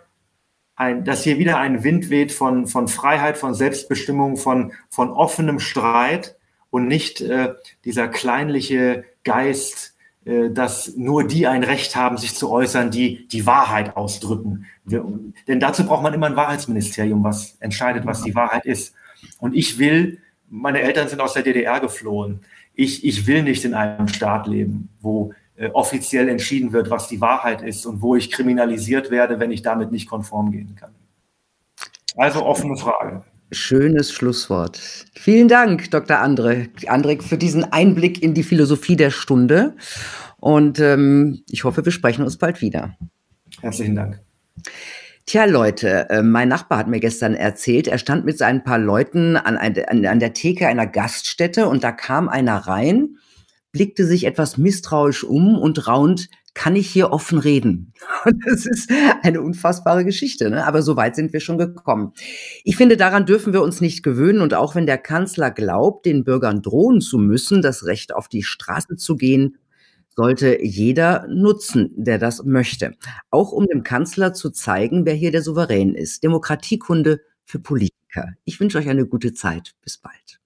ein, dass hier wieder ein Wind weht von, von Freiheit, von Selbstbestimmung, von, von offenem Streit und nicht äh, dieser kleinliche Geist, äh, dass nur die ein Recht haben, sich zu äußern, die die Wahrheit ausdrücken. Wir, denn dazu braucht man immer ein Wahrheitsministerium, was entscheidet, was die Wahrheit ist. Und ich will, meine Eltern sind aus der DDR geflohen. Ich, ich will nicht in einem Staat leben, wo äh, offiziell entschieden wird, was die Wahrheit ist und wo ich kriminalisiert werde, wenn ich damit nicht konform gehen kann. Also offene Frage. Schönes Schlusswort. Vielen Dank, Dr. Andre, Andrik, für diesen Einblick in die Philosophie der Stunde. Und ähm, ich hoffe, wir sprechen uns bald wieder. Herzlichen Dank. Tja, Leute, äh, mein Nachbar hat mir gestern erzählt, er stand mit seinen paar Leuten an, an, an der Theke einer Gaststätte und da kam einer rein, blickte sich etwas misstrauisch um und raunt, kann ich hier offen reden? Und das ist eine unfassbare Geschichte, ne? aber so weit sind wir schon gekommen. Ich finde, daran dürfen wir uns nicht gewöhnen und auch wenn der Kanzler glaubt, den Bürgern drohen zu müssen, das Recht auf die Straße zu gehen, sollte jeder nutzen, der das möchte. Auch um dem Kanzler zu zeigen, wer hier der Souverän ist. Demokratiekunde für Politiker. Ich wünsche euch eine gute Zeit. Bis bald.